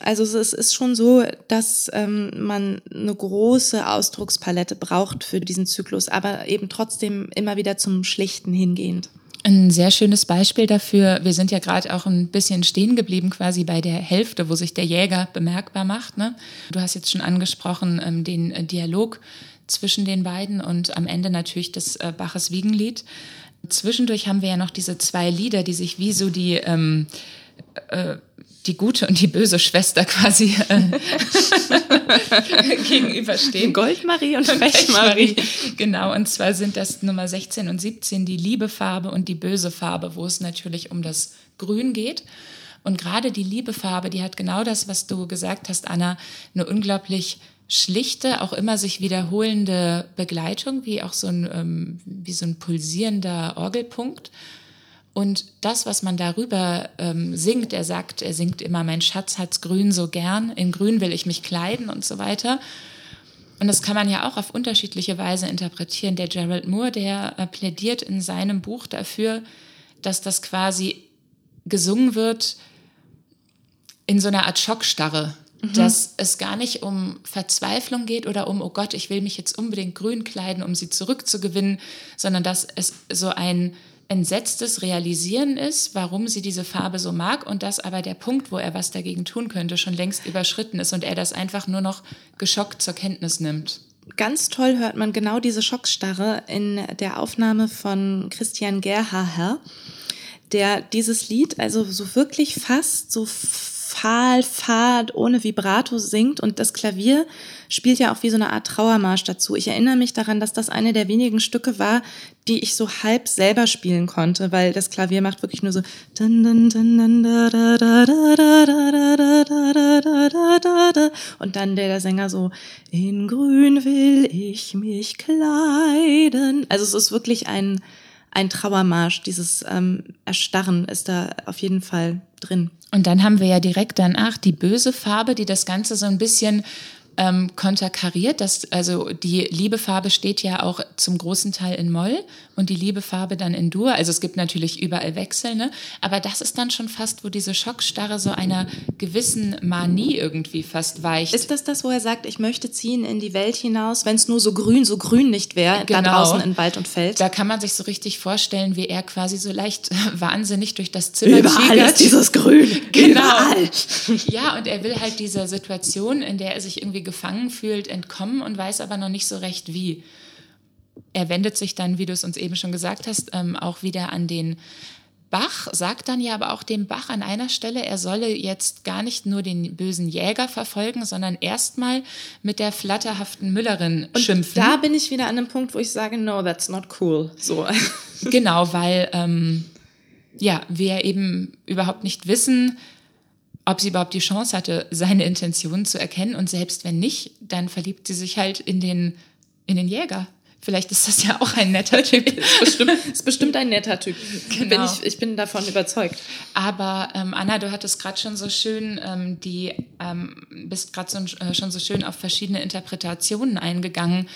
Also es ist schon so, dass ähm, man eine große Ausdruckspalette braucht für diesen Zyklus, aber eben trotzdem immer wieder zum Schlichten hingehend. Ein sehr schönes Beispiel dafür, wir sind ja gerade auch ein bisschen stehen geblieben quasi bei der Hälfte, wo sich der Jäger bemerkbar macht. Ne? Du hast jetzt schon angesprochen ähm, den Dialog zwischen den beiden und am Ende natürlich das äh, Baches Wiegenlied. Zwischendurch haben wir ja noch diese zwei Lieder, die sich wie so die ähm, äh, die gute und die böse Schwester quasi äh, gegenüberstehen. Goldmarie und Pechmarie. Genau, und zwar sind das Nummer 16 und 17 die Liebefarbe und die böse Farbe, wo es natürlich um das Grün geht. Und gerade die Liebefarbe, die hat genau das, was du gesagt hast, Anna, eine unglaublich schlichte, auch immer sich wiederholende Begleitung, wie auch so ein, ähm, wie so ein pulsierender Orgelpunkt. Und das, was man darüber ähm, singt, er sagt, er singt immer, mein Schatz hat's grün so gern, in grün will ich mich kleiden und so weiter. Und das kann man ja auch auf unterschiedliche Weise interpretieren. Der Gerald Moore, der äh, plädiert in seinem Buch dafür, dass das quasi gesungen wird in so einer Art Schockstarre. Mhm. Dass es gar nicht um Verzweiflung geht oder um, oh Gott, ich will mich jetzt unbedingt grün kleiden, um sie zurückzugewinnen, sondern dass es so ein entsetztes Realisieren ist, warum sie diese Farbe so mag und dass aber der Punkt, wo er was dagegen tun könnte, schon längst überschritten ist und er das einfach nur noch geschockt zur Kenntnis nimmt. Ganz toll hört man genau diese Schockstarre in der Aufnahme von Christian Gerhaher, der dieses Lied also so wirklich fast so fahl, fad, ohne Vibrato singt und das Klavier spielt ja auch wie so eine Art Trauermarsch dazu. Ich erinnere mich daran, dass das eine der wenigen Stücke war, die ich so halb selber spielen konnte, weil das Klavier macht wirklich nur so und dann der Sänger so in grün will ich mich kleiden. Also es ist wirklich ein ein Trauermarsch, dieses ähm, Erstarren ist da auf jeden Fall drin. Und dann haben wir ja direkt danach die böse Farbe, die das Ganze so ein bisschen ähm, konterkariert. Das, also die Liebefarbe steht ja auch zum großen Teil in Moll und die Liebefarbe dann in Dur. Also es gibt natürlich überall Wechsel, ne? aber das ist dann schon fast, wo diese Schockstarre so einer gewissen Manie irgendwie fast weicht. Ist das das, wo er sagt, ich möchte ziehen in die Welt hinaus, wenn es nur so grün, so grün nicht wäre, genau. da draußen in Wald und Feld? Da kann man sich so richtig vorstellen, wie er quasi so leicht wahnsinnig durch das Zimmer Überall ist dieses Grün. Genau. Überall. Ja, und er will halt dieser Situation, in der er sich irgendwie gefangen fühlt, entkommen und weiß aber noch nicht so recht wie. Er wendet sich dann, wie du es uns eben schon gesagt hast, ähm, auch wieder an den Bach, sagt dann ja aber auch dem Bach an einer Stelle, er solle jetzt gar nicht nur den bösen Jäger verfolgen, sondern erstmal mit der flatterhaften Müllerin und schimpfen. Da bin ich wieder an einem Punkt, wo ich sage, no, that's not cool. So. Genau, weil ähm, ja, wir eben überhaupt nicht wissen, ob sie überhaupt die Chance hatte, seine Intentionen zu erkennen. Und selbst wenn nicht, dann verliebt sie sich halt in den, in den Jäger. Vielleicht ist das ja auch ein netter Typ. ist, bestimmt, ist bestimmt ein netter Typ. Genau. Bin ich, ich bin davon überzeugt. Aber ähm, Anna, du hattest gerade schon so schön, ähm, die ähm, bist gerade so, äh, schon so schön auf verschiedene Interpretationen eingegangen.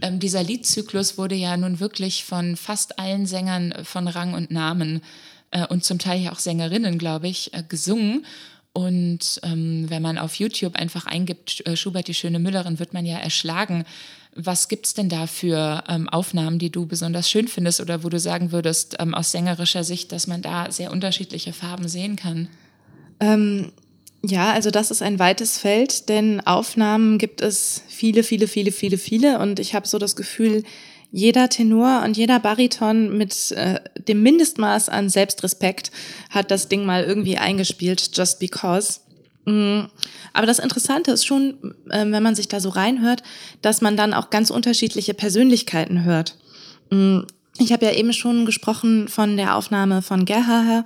Ähm, dieser Liedzyklus wurde ja nun wirklich von fast allen Sängern von Rang und Namen äh, und zum Teil ja auch Sängerinnen, glaube ich, äh, gesungen. Und ähm, wenn man auf YouTube einfach eingibt, äh, Schubert die schöne Müllerin, wird man ja erschlagen. Was gibt es denn da für ähm, Aufnahmen, die du besonders schön findest oder wo du sagen würdest, ähm, aus sängerischer Sicht, dass man da sehr unterschiedliche Farben sehen kann? Ähm, ja, also das ist ein weites Feld, denn Aufnahmen gibt es viele, viele, viele, viele, viele. Und ich habe so das Gefühl, jeder Tenor und jeder Bariton mit äh, dem Mindestmaß an Selbstrespekt hat das Ding mal irgendwie eingespielt, just because. Mm. Aber das Interessante ist schon, äh, wenn man sich da so reinhört, dass man dann auch ganz unterschiedliche Persönlichkeiten hört. Mm. Ich habe ja eben schon gesprochen von der Aufnahme von Gerhaher.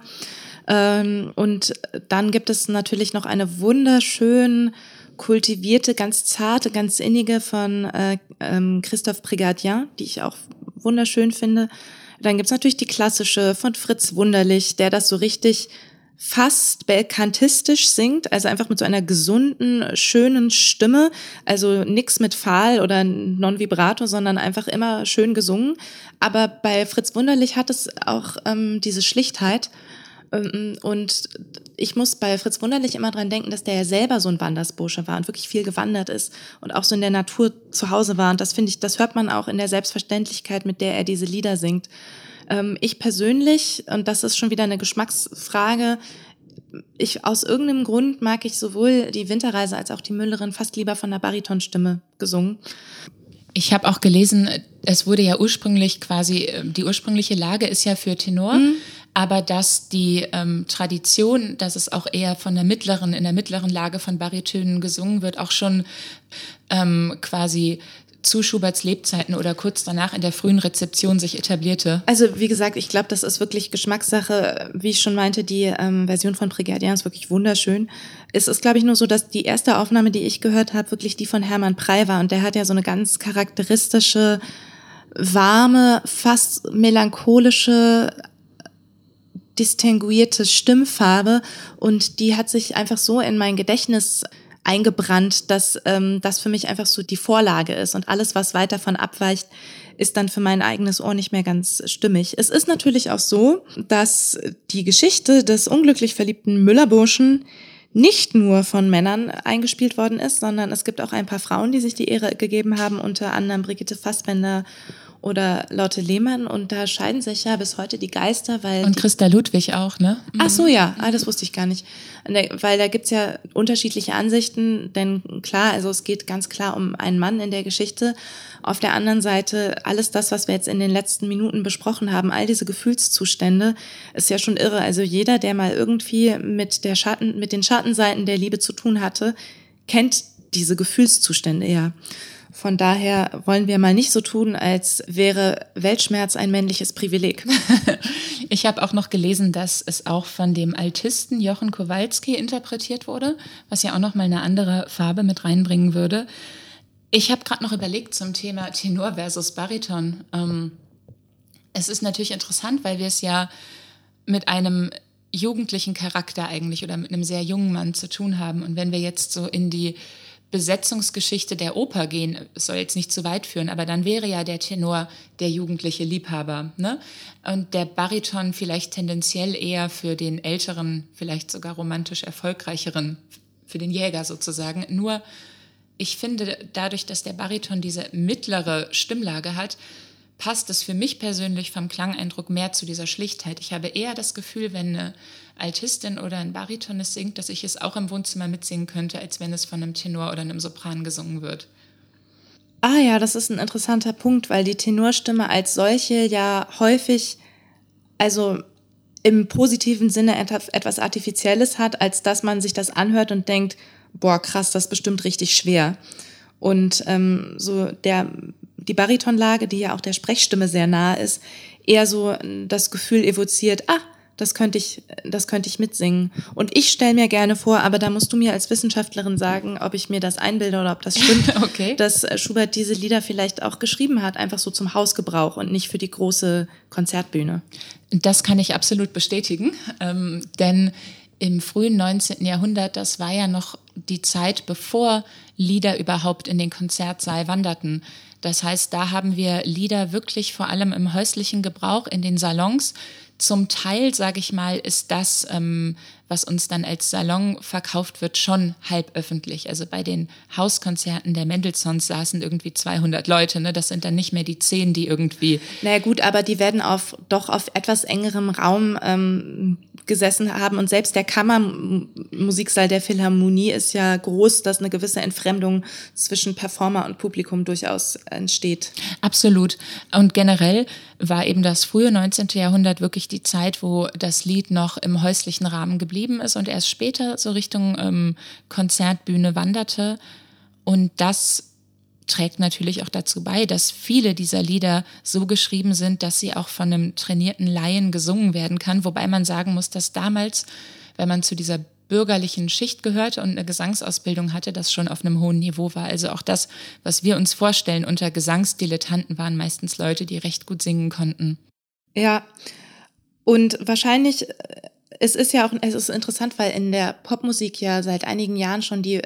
Ähm, und dann gibt es natürlich noch eine wunderschön kultivierte, ganz zarte, ganz innige von äh, ähm, Christophe Brigadier, die ich auch wunderschön finde. Dann gibt's natürlich die klassische von Fritz Wunderlich, der das so richtig fast belkantistisch singt, also einfach mit so einer gesunden, schönen Stimme, also nix mit Pfahl oder Non-Vibrato, sondern einfach immer schön gesungen. Aber bei Fritz Wunderlich hat es auch ähm, diese Schlichtheit ähm, und ich muss bei Fritz Wunderlich immer dran denken, dass der ja selber so ein Wandersbursche war und wirklich viel gewandert ist und auch so in der Natur zu Hause war. Und das finde ich, das hört man auch in der Selbstverständlichkeit, mit der er diese Lieder singt. Ähm, ich persönlich, und das ist schon wieder eine Geschmacksfrage, ich aus irgendeinem Grund mag ich sowohl die Winterreise als auch die Müllerin fast lieber von der Baritonstimme gesungen. Ich habe auch gelesen, es wurde ja ursprünglich quasi, die ursprüngliche Lage ist ja für Tenor, mhm aber dass die ähm, Tradition, dass es auch eher von der mittleren, in der mittleren Lage von Baritönen gesungen wird, auch schon ähm, quasi zu Schuberts Lebzeiten oder kurz danach in der frühen Rezeption sich etablierte? Also wie gesagt, ich glaube, das ist wirklich Geschmackssache. Wie ich schon meinte, die ähm, Version von Brigadier ist wirklich wunderschön. Es ist, glaube ich, nur so, dass die erste Aufnahme, die ich gehört habe, wirklich die von Hermann Prey war. Und der hat ja so eine ganz charakteristische, warme, fast melancholische distinguierte Stimmfarbe und die hat sich einfach so in mein Gedächtnis eingebrannt, dass ähm, das für mich einfach so die Vorlage ist und alles, was weit davon abweicht, ist dann für mein eigenes Ohr nicht mehr ganz stimmig. Es ist natürlich auch so, dass die Geschichte des unglücklich verliebten Müllerburschen nicht nur von Männern eingespielt worden ist, sondern es gibt auch ein paar Frauen, die sich die Ehre gegeben haben, unter anderem Brigitte Fassbender oder Lotte Lehmann und da scheiden sich ja bis heute die Geister, weil. Und Christa Ludwig auch, ne? Ach so, ja, ah, das wusste ich gar nicht. Weil da gibt's ja unterschiedliche Ansichten, denn klar, also es geht ganz klar um einen Mann in der Geschichte. Auf der anderen Seite, alles das, was wir jetzt in den letzten Minuten besprochen haben, all diese Gefühlszustände, ist ja schon irre. Also jeder, der mal irgendwie mit der Schatten, mit den Schattenseiten der Liebe zu tun hatte, kennt diese Gefühlszustände ja. Von daher wollen wir mal nicht so tun, als wäre Weltschmerz ein männliches Privileg. ich habe auch noch gelesen, dass es auch von dem Altisten Jochen Kowalski interpretiert wurde, was ja auch noch mal eine andere Farbe mit reinbringen würde. Ich habe gerade noch überlegt zum Thema Tenor versus Bariton. Ähm, es ist natürlich interessant, weil wir es ja mit einem jugendlichen Charakter eigentlich oder mit einem sehr jungen Mann zu tun haben. Und wenn wir jetzt so in die Besetzungsgeschichte der Oper gehen, es soll jetzt nicht zu weit führen, aber dann wäre ja der Tenor der jugendliche Liebhaber. Ne? Und der Bariton vielleicht tendenziell eher für den älteren, vielleicht sogar romantisch erfolgreicheren, für den Jäger sozusagen. Nur ich finde, dadurch, dass der Bariton diese mittlere Stimmlage hat, passt es für mich persönlich vom Klangeindruck mehr zu dieser Schlichtheit. Ich habe eher das Gefühl, wenn eine Altistin oder ein Bariton es singt, dass ich es auch im Wohnzimmer mitsingen könnte, als wenn es von einem Tenor oder einem Sopran gesungen wird. Ah ja, das ist ein interessanter Punkt, weil die Tenorstimme als solche ja häufig, also im positiven Sinne etwas Artifizielles hat, als dass man sich das anhört und denkt, boah, krass, das ist bestimmt richtig schwer. Und ähm, so der die Baritonlage, die ja auch der Sprechstimme sehr nahe ist, eher so das Gefühl evoziert, ah, das könnte ich, das könnte ich mitsingen. Und ich stelle mir gerne vor, aber da musst du mir als Wissenschaftlerin sagen, ob ich mir das einbilde oder ob das stimmt, okay. dass Schubert diese Lieder vielleicht auch geschrieben hat, einfach so zum Hausgebrauch und nicht für die große Konzertbühne. Das kann ich absolut bestätigen, ähm, denn im frühen 19. Jahrhundert, das war ja noch die Zeit, bevor Lieder überhaupt in den Konzertsaal wanderten. Das heißt, da haben wir Lieder wirklich vor allem im häuslichen Gebrauch in den Salons. Zum Teil, sage ich mal, ist das, ähm, was uns dann als Salon verkauft wird, schon halb öffentlich. Also bei den Hauskonzerten der Mendelssohns saßen irgendwie 200 Leute. Ne? Das sind dann nicht mehr die zehn, die irgendwie. Naja gut, aber die werden auf doch auf etwas engerem Raum ähm, gesessen haben und selbst der Kammermusiksaal der Philharmonie ist ja groß, dass eine gewisse Entfremdung zwischen Performer und Publikum durchaus entsteht. Absolut. Und generell war eben das frühe 19. Jahrhundert wirklich die Zeit, wo das Lied noch im häuslichen Rahmen geblieben ist und erst später so Richtung ähm, Konzertbühne wanderte. Und das trägt natürlich auch dazu bei, dass viele dieser Lieder so geschrieben sind, dass sie auch von einem trainierten Laien gesungen werden kann. Wobei man sagen muss, dass damals, wenn man zu dieser bürgerlichen Schicht gehörte und eine Gesangsausbildung hatte, das schon auf einem hohen Niveau war. Also auch das, was wir uns vorstellen unter Gesangsdilettanten, waren meistens Leute, die recht gut singen konnten. Ja, und wahrscheinlich, äh, es ist ja auch, es ist interessant, weil in der Popmusik ja seit einigen Jahren schon die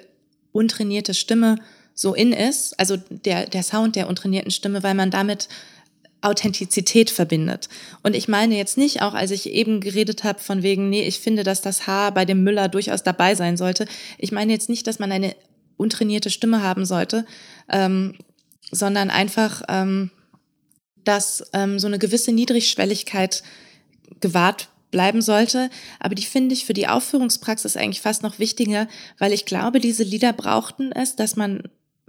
untrainierte Stimme so in ist, also der, der Sound der untrainierten Stimme, weil man damit Authentizität verbindet. Und ich meine jetzt nicht, auch als ich eben geredet habe von wegen, nee, ich finde, dass das Haar bei dem Müller durchaus dabei sein sollte. Ich meine jetzt nicht, dass man eine untrainierte Stimme haben sollte, ähm, sondern einfach, ähm, dass ähm, so eine gewisse Niedrigschwelligkeit gewahrt bleiben sollte. Aber die finde ich für die Aufführungspraxis eigentlich fast noch wichtiger, weil ich glaube, diese Lieder brauchten es, dass man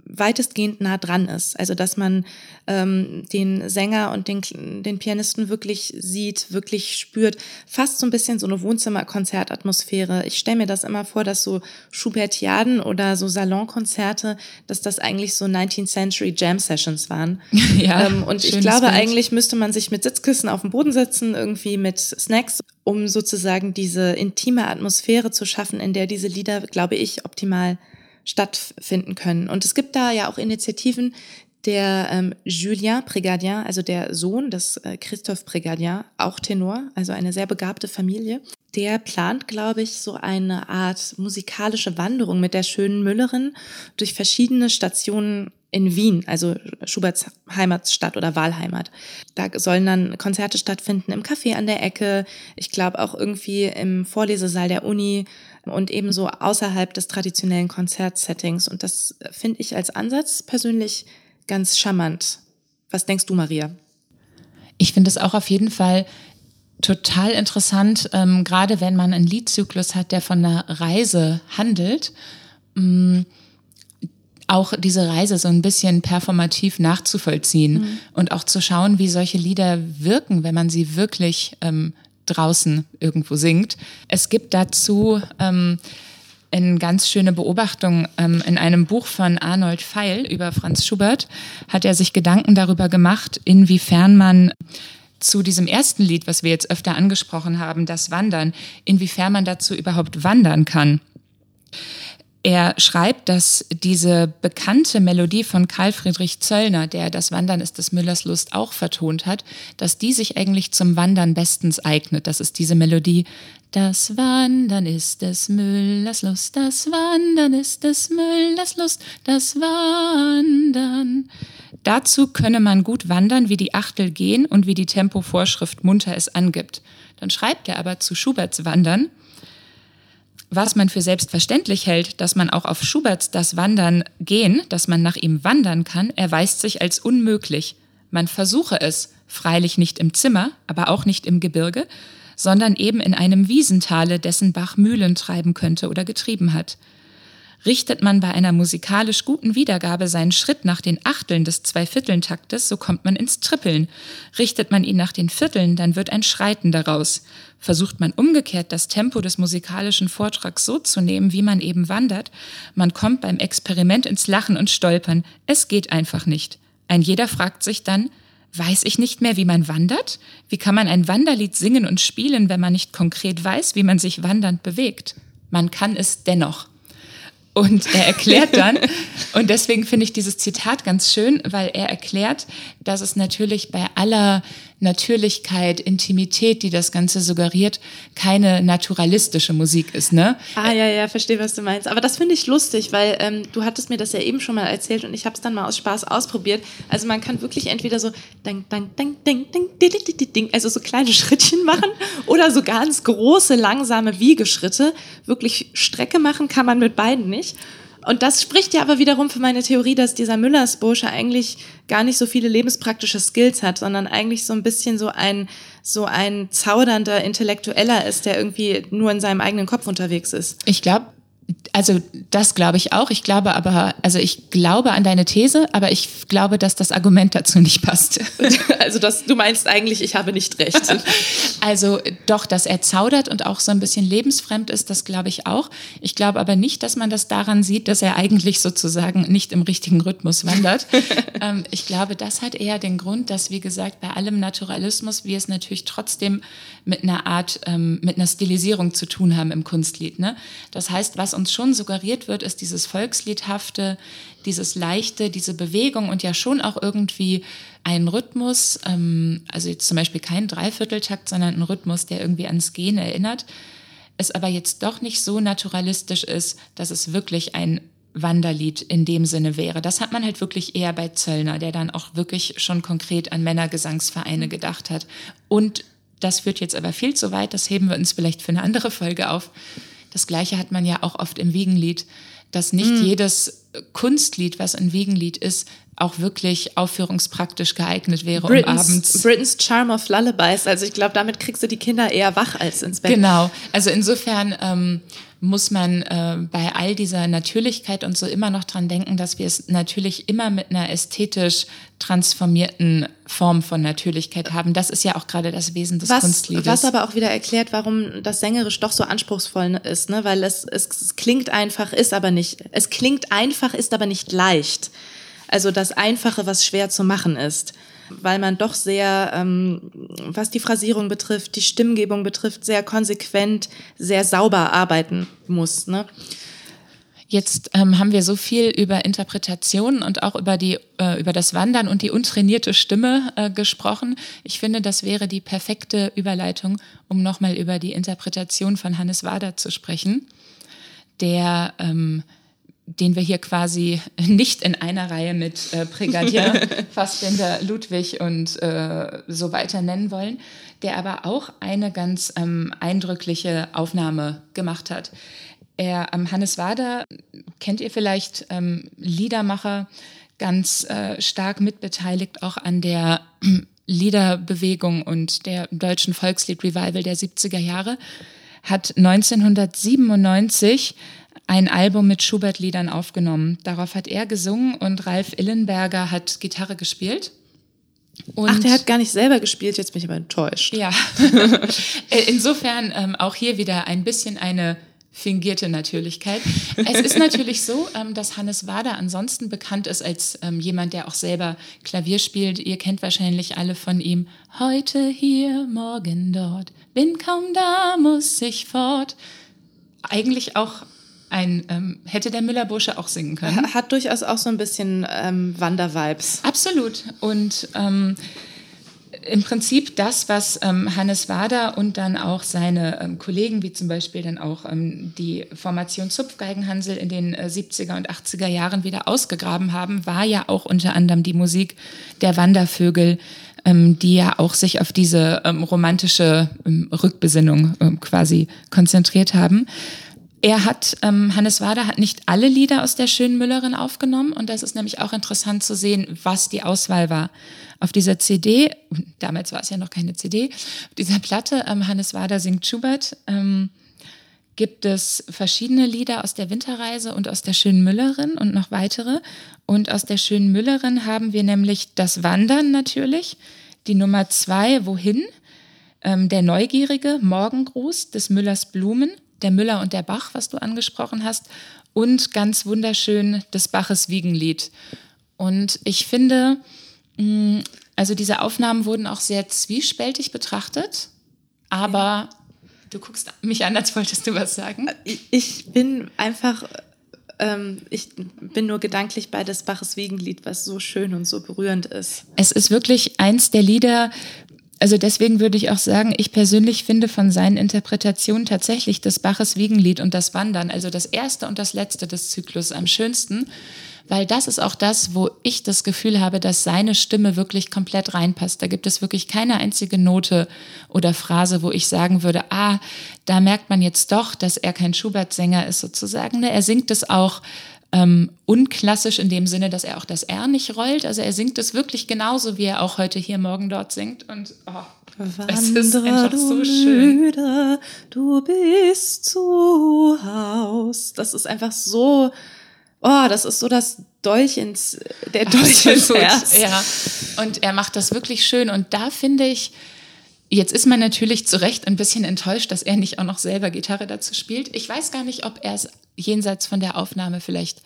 weitestgehend nah dran ist. Also dass man ähm, den Sänger und den, den Pianisten wirklich sieht, wirklich spürt. Fast so ein bisschen so eine Wohnzimmerkonzertatmosphäre. Ich stelle mir das immer vor, dass so Schubertiaden oder so Salonkonzerte, dass das eigentlich so 19th Century Jam Sessions waren. ja, ähm, und ich glaube, Bild. eigentlich müsste man sich mit Sitzkissen auf den Boden setzen, irgendwie mit Snacks, um sozusagen diese intime Atmosphäre zu schaffen, in der diese Lieder, glaube ich, optimal stattfinden können. Und es gibt da ja auch Initiativen, der ähm, Julien Prégardien, also der Sohn des äh, Christophe Prégardien, auch Tenor, also eine sehr begabte Familie, der plant, glaube ich, so eine Art musikalische Wanderung mit der schönen Müllerin durch verschiedene Stationen in Wien, also Schuberts Heimatstadt oder Wahlheimat. Da sollen dann Konzerte stattfinden im Café an der Ecke, ich glaube auch irgendwie im Vorlesesaal der Uni, und ebenso außerhalb des traditionellen Konzertsettings. Und das finde ich als Ansatz persönlich ganz charmant. Was denkst du, Maria? Ich finde es auch auf jeden Fall total interessant, ähm, gerade wenn man einen Liedzyklus hat, der von einer Reise handelt, ähm, auch diese Reise so ein bisschen performativ nachzuvollziehen mhm. und auch zu schauen, wie solche Lieder wirken, wenn man sie wirklich ähm, draußen irgendwo singt. Es gibt dazu ähm, eine ganz schöne Beobachtung ähm, in einem Buch von Arnold Feil über Franz Schubert hat er sich Gedanken darüber gemacht, inwiefern man zu diesem ersten Lied, was wir jetzt öfter angesprochen haben, das Wandern, inwiefern man dazu überhaupt wandern kann. Er schreibt, dass diese bekannte Melodie von Karl Friedrich Zöllner, der das Wandern ist des Müllers Lust auch vertont hat, dass die sich eigentlich zum Wandern bestens eignet. Das ist diese Melodie. Das Wandern ist des Müllers Lust, das Wandern ist des Müllers Lust, das Wandern. Dazu könne man gut wandern, wie die Achtel gehen und wie die Tempovorschrift munter es angibt. Dann schreibt er aber zu Schuberts Wandern, was man für selbstverständlich hält, dass man auch auf Schuberts das Wandern gehen, dass man nach ihm wandern kann, erweist sich als unmöglich. Man versuche es, freilich nicht im Zimmer, aber auch nicht im Gebirge, sondern eben in einem Wiesentale, dessen Bach Mühlen treiben könnte oder getrieben hat. Richtet man bei einer musikalisch guten Wiedergabe seinen Schritt nach den Achteln des Zweivierteltaktes, so kommt man ins Trippeln. Richtet man ihn nach den Vierteln, dann wird ein Schreiten daraus. Versucht man umgekehrt das Tempo des musikalischen Vortrags so zu nehmen, wie man eben wandert, man kommt beim Experiment ins Lachen und Stolpern. Es geht einfach nicht. Ein jeder fragt sich dann, Weiß ich nicht mehr, wie man wandert? Wie kann man ein Wanderlied singen und spielen, wenn man nicht konkret weiß, wie man sich wandernd bewegt? Man kann es dennoch. Und er erklärt dann, und deswegen finde ich dieses Zitat ganz schön, weil er erklärt, dass es natürlich bei aller Natürlichkeit, Intimität, die das Ganze suggeriert, keine naturalistische Musik ist, ne? Ah ja, ja, verstehe, was du meinst. Aber das finde ich lustig, weil ähm, du hattest mir das ja eben schon mal erzählt und ich habe es dann mal aus Spaß ausprobiert. Also man kann wirklich entweder so dang, dang, dang, dang, dang, ding, ding, also so kleine Schrittchen machen oder so ganz große, langsame Wiegeschritte. Wirklich Strecke machen kann man mit beiden nicht. Und das spricht ja aber wiederum für meine Theorie, dass dieser Müllersbursche eigentlich gar nicht so viele lebenspraktische Skills hat, sondern eigentlich so ein bisschen so ein, so ein zaudernder Intellektueller ist, der irgendwie nur in seinem eigenen Kopf unterwegs ist. Ich glaube, also das glaube ich auch. Ich glaube aber, also ich glaube an deine These, aber ich glaube, dass das Argument dazu nicht passt. Also das, du meinst eigentlich, ich habe nicht recht. Also doch, dass er zaudert und auch so ein bisschen lebensfremd ist, das glaube ich auch. Ich glaube aber nicht, dass man das daran sieht, dass er eigentlich sozusagen nicht im richtigen Rhythmus wandert. Ähm, ich glaube, das hat eher den Grund, dass, wie gesagt, bei allem Naturalismus wir es natürlich trotzdem mit einer Art, ähm, mit einer Stilisierung zu tun haben im Kunstlied. Ne? Das heißt, was uns schon suggeriert wird, ist dieses Volksliedhafte, dieses Leichte, diese Bewegung und ja schon auch irgendwie ein Rhythmus, ähm, also jetzt zum Beispiel kein Dreivierteltakt, sondern ein Rhythmus, der irgendwie ans Gehen erinnert, es aber jetzt doch nicht so naturalistisch ist, dass es wirklich ein Wanderlied in dem Sinne wäre. Das hat man halt wirklich eher bei Zöllner, der dann auch wirklich schon konkret an Männergesangsvereine gedacht hat. Und das führt jetzt aber viel zu weit, das heben wir uns vielleicht für eine andere Folge auf. Das Gleiche hat man ja auch oft im Wiegenlied, dass nicht mm. jedes Kunstlied, was ein Wiegenlied ist, auch wirklich aufführungspraktisch geeignet wäre, Britain's, um abends. Britain's Charm of Lullabies. Also ich glaube, damit kriegst du die Kinder eher wach als ins Bett. Genau. Also insofern ähm, muss man äh, bei all dieser Natürlichkeit und so immer noch dran denken, dass wir es natürlich immer mit einer ästhetisch transformierten Form von Natürlichkeit haben. Das ist ja auch gerade das Wesen des was, Kunstliedes. Was aber auch wieder erklärt, warum das sängerisch doch so anspruchsvoll ist, ne? weil es, es, es klingt einfach, ist aber nicht, es klingt einfach, ist aber nicht leicht. Also das Einfache, was schwer zu machen ist weil man doch sehr, ähm, was die Phrasierung betrifft, die Stimmgebung betrifft, sehr konsequent, sehr sauber arbeiten muss. Ne? Jetzt ähm, haben wir so viel über Interpretationen und auch über die äh, über das Wandern und die untrainierte Stimme äh, gesprochen. Ich finde, das wäre die perfekte Überleitung, um nochmal über die Interpretation von Hannes Wader zu sprechen, der ähm, den wir hier quasi nicht in einer Reihe mit äh, Brigadier Fassbinder, Ludwig und äh, so weiter nennen wollen, der aber auch eine ganz ähm, eindrückliche Aufnahme gemacht hat. Er am Hannes Wader kennt ihr vielleicht ähm, Liedermacher, ganz äh, stark mitbeteiligt auch an der Liederbewegung und der deutschen Volkslied-Revival der 70er Jahre, hat 1997 ein Album mit Schubert-Liedern aufgenommen. Darauf hat er gesungen und Ralf Illenberger hat Gitarre gespielt. Und Ach, der hat gar nicht selber gespielt, jetzt bin ich aber enttäuscht. Ja. Äh, insofern ähm, auch hier wieder ein bisschen eine fingierte Natürlichkeit. Es ist natürlich so, ähm, dass Hannes Wader ansonsten bekannt ist als ähm, jemand, der auch selber Klavier spielt. Ihr kennt wahrscheinlich alle von ihm. Heute hier, morgen dort, bin kaum da, muss ich fort. Eigentlich auch ein, ähm, hätte der Müller-Bursche auch singen können. Hat durchaus auch so ein bisschen ähm, Wander-Vibes. Absolut. Und ähm, im Prinzip das, was ähm, Hannes Wader und dann auch seine ähm, Kollegen, wie zum Beispiel dann auch ähm, die Formation Zupfgeigenhansel in den äh, 70er und 80er Jahren wieder ausgegraben haben, war ja auch unter anderem die Musik der Wandervögel, ähm, die ja auch sich auf diese ähm, romantische ähm, Rückbesinnung quasi konzentriert haben. Er hat, ähm, Hannes Wader hat nicht alle Lieder aus der schönen Müllerin aufgenommen und das ist nämlich auch interessant zu sehen, was die Auswahl war. Auf dieser CD, damals war es ja noch keine CD, auf dieser Platte, ähm, Hannes Wader singt Schubert, ähm, gibt es verschiedene Lieder aus der Winterreise und aus der schönen Müllerin und noch weitere. Und aus der schönen Müllerin haben wir nämlich das Wandern natürlich, die Nummer zwei, Wohin, ähm, der Neugierige, Morgengruß des Müllers Blumen, der Müller und der Bach, was du angesprochen hast, und ganz wunderschön des Baches Wiegenlied. Und ich finde, mm, also diese Aufnahmen wurden auch sehr zwiespältig betrachtet, aber du guckst mich an, als wolltest du was sagen. Ich bin einfach, ähm, ich bin nur gedanklich bei des Baches Wiegenlied, was so schön und so berührend ist. Es ist wirklich eins der Lieder, also deswegen würde ich auch sagen, ich persönlich finde von seinen Interpretationen tatsächlich das Baches Wiegenlied und das Wandern, also das erste und das letzte des Zyklus am schönsten, weil das ist auch das, wo ich das Gefühl habe, dass seine Stimme wirklich komplett reinpasst. Da gibt es wirklich keine einzige Note oder Phrase, wo ich sagen würde, ah, da merkt man jetzt doch, dass er kein Schubert-Sänger ist sozusagen. Ne? Er singt es auch ähm, unklassisch in dem Sinne, dass er auch das R nicht rollt. Also er singt es wirklich genauso, wie er auch heute hier morgen dort singt. Und oh, es ist einfach so schön. Müde, du bist zu Haus. Das ist einfach so. Oh, das ist so das Dolch ins, der Dolch ins Herz. Ja. Und er macht das wirklich schön. Und da finde ich, Jetzt ist man natürlich zu Recht ein bisschen enttäuscht, dass er nicht auch noch selber Gitarre dazu spielt. Ich weiß gar nicht, ob er es jenseits von der Aufnahme vielleicht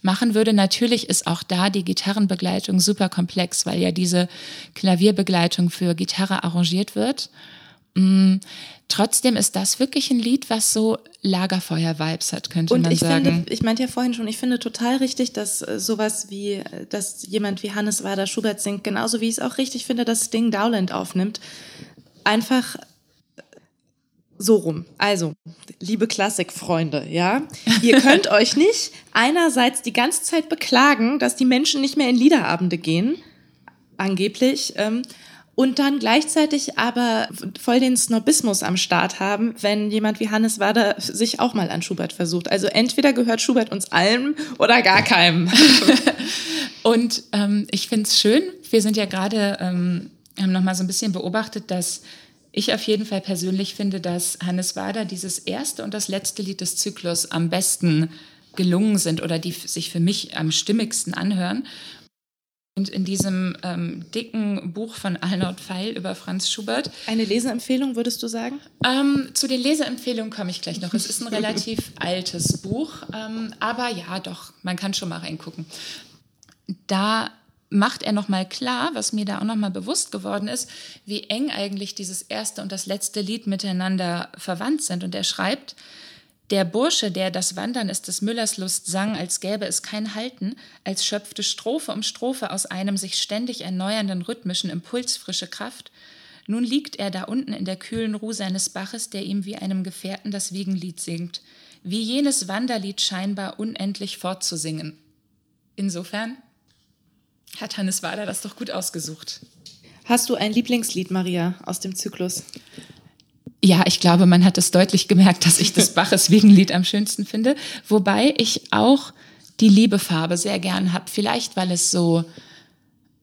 machen würde. Natürlich ist auch da die Gitarrenbegleitung super komplex, weil ja diese Klavierbegleitung für Gitarre arrangiert wird. Mm, trotzdem ist das wirklich ein Lied, was so Lagerfeuer-Vibes hat, könnte Und man ich sagen. Finde, ich meinte ja vorhin schon, ich finde total richtig, dass äh, sowas wie, äh, dass jemand wie Hannes Wader Schubert singt, genauso wie ich es auch richtig finde, dass Sting Dowland aufnimmt einfach so rum. Also, liebe Klassikfreunde, ja, ihr könnt euch nicht einerseits die ganze Zeit beklagen, dass die Menschen nicht mehr in Liederabende gehen, angeblich, ähm, und dann gleichzeitig aber voll den Snobismus am Start haben, wenn jemand wie Hannes Wader sich auch mal an Schubert versucht. Also entweder gehört Schubert uns allen oder gar keinem. und ähm, ich finde es schön, wir sind ja gerade ähm, haben noch mal so ein bisschen beobachtet, dass ich auf jeden Fall persönlich finde, dass Hannes Wader dieses erste und das letzte Lied des Zyklus am besten gelungen sind oder die sich für mich am stimmigsten anhören. Und in diesem ähm, dicken Buch von Arnold Pfeil über Franz Schubert. Eine Leseempfehlung, würdest du sagen? Ähm, zu den Leseempfehlungen komme ich gleich noch. Es ist ein relativ altes Buch, ähm, aber ja, doch, man kann schon mal reingucken. Da macht er nochmal klar, was mir da auch nochmal bewusst geworden ist, wie eng eigentlich dieses erste und das letzte Lied miteinander verwandt sind. Und er schreibt, der Bursche, der das Wandern ist des Müllers Lust sang, als gäbe es kein Halten, als schöpfte Strophe um Strophe aus einem sich ständig erneuernden rhythmischen Impuls frische Kraft, nun liegt er da unten in der kühlen Ruhe seines Baches, der ihm wie einem Gefährten das Wiegenlied singt, wie jenes Wanderlied scheinbar unendlich fortzusingen. Insofern hat Hannes Wader das doch gut ausgesucht. Hast du ein Lieblingslied, Maria, aus dem Zyklus? Ja, ich glaube, man hat es deutlich gemerkt, dass ich das Baches Wiegenlied am schönsten finde. Wobei ich auch die Liebefarbe sehr gern habe. Vielleicht, weil es so,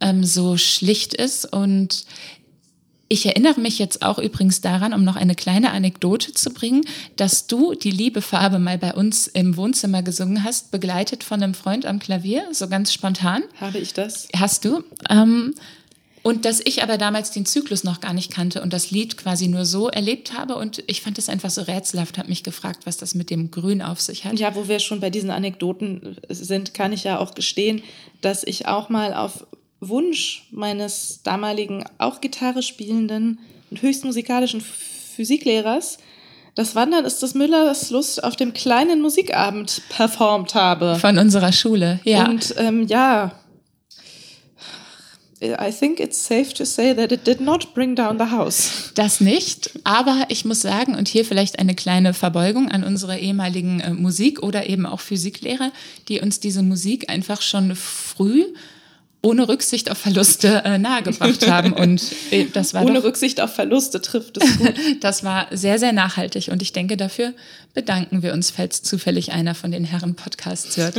ähm, so schlicht ist und ich erinnere mich jetzt auch übrigens daran, um noch eine kleine Anekdote zu bringen, dass du die liebe Farbe mal bei uns im Wohnzimmer gesungen hast, begleitet von einem Freund am Klavier, so ganz spontan. Habe ich das? Hast du. Ähm, und dass ich aber damals den Zyklus noch gar nicht kannte und das Lied quasi nur so erlebt habe. Und ich fand es einfach so rätselhaft, habe mich gefragt, was das mit dem Grün auf sich hat. Ja, wo wir schon bei diesen Anekdoten sind, kann ich ja auch gestehen, dass ich auch mal auf Wunsch meines damaligen auch Gitarre spielenden und höchst musikalischen Physiklehrers das Wandern ist das Müllers Lust auf dem kleinen Musikabend performt habe. Von unserer Schule, ja. Und ähm, ja, I think it's safe to say that it did not bring down the house. Das nicht, aber ich muss sagen, und hier vielleicht eine kleine Verbeugung an unsere ehemaligen äh, Musik- oder eben auch Physiklehrer, die uns diese Musik einfach schon früh ohne Rücksicht auf Verluste äh, nahegebracht haben. Und äh, das war ohne doch, Rücksicht auf Verluste trifft es gut. das war sehr, sehr nachhaltig. Und ich denke, dafür bedanken wir uns, falls zufällig einer von den Herren Podcasts hört.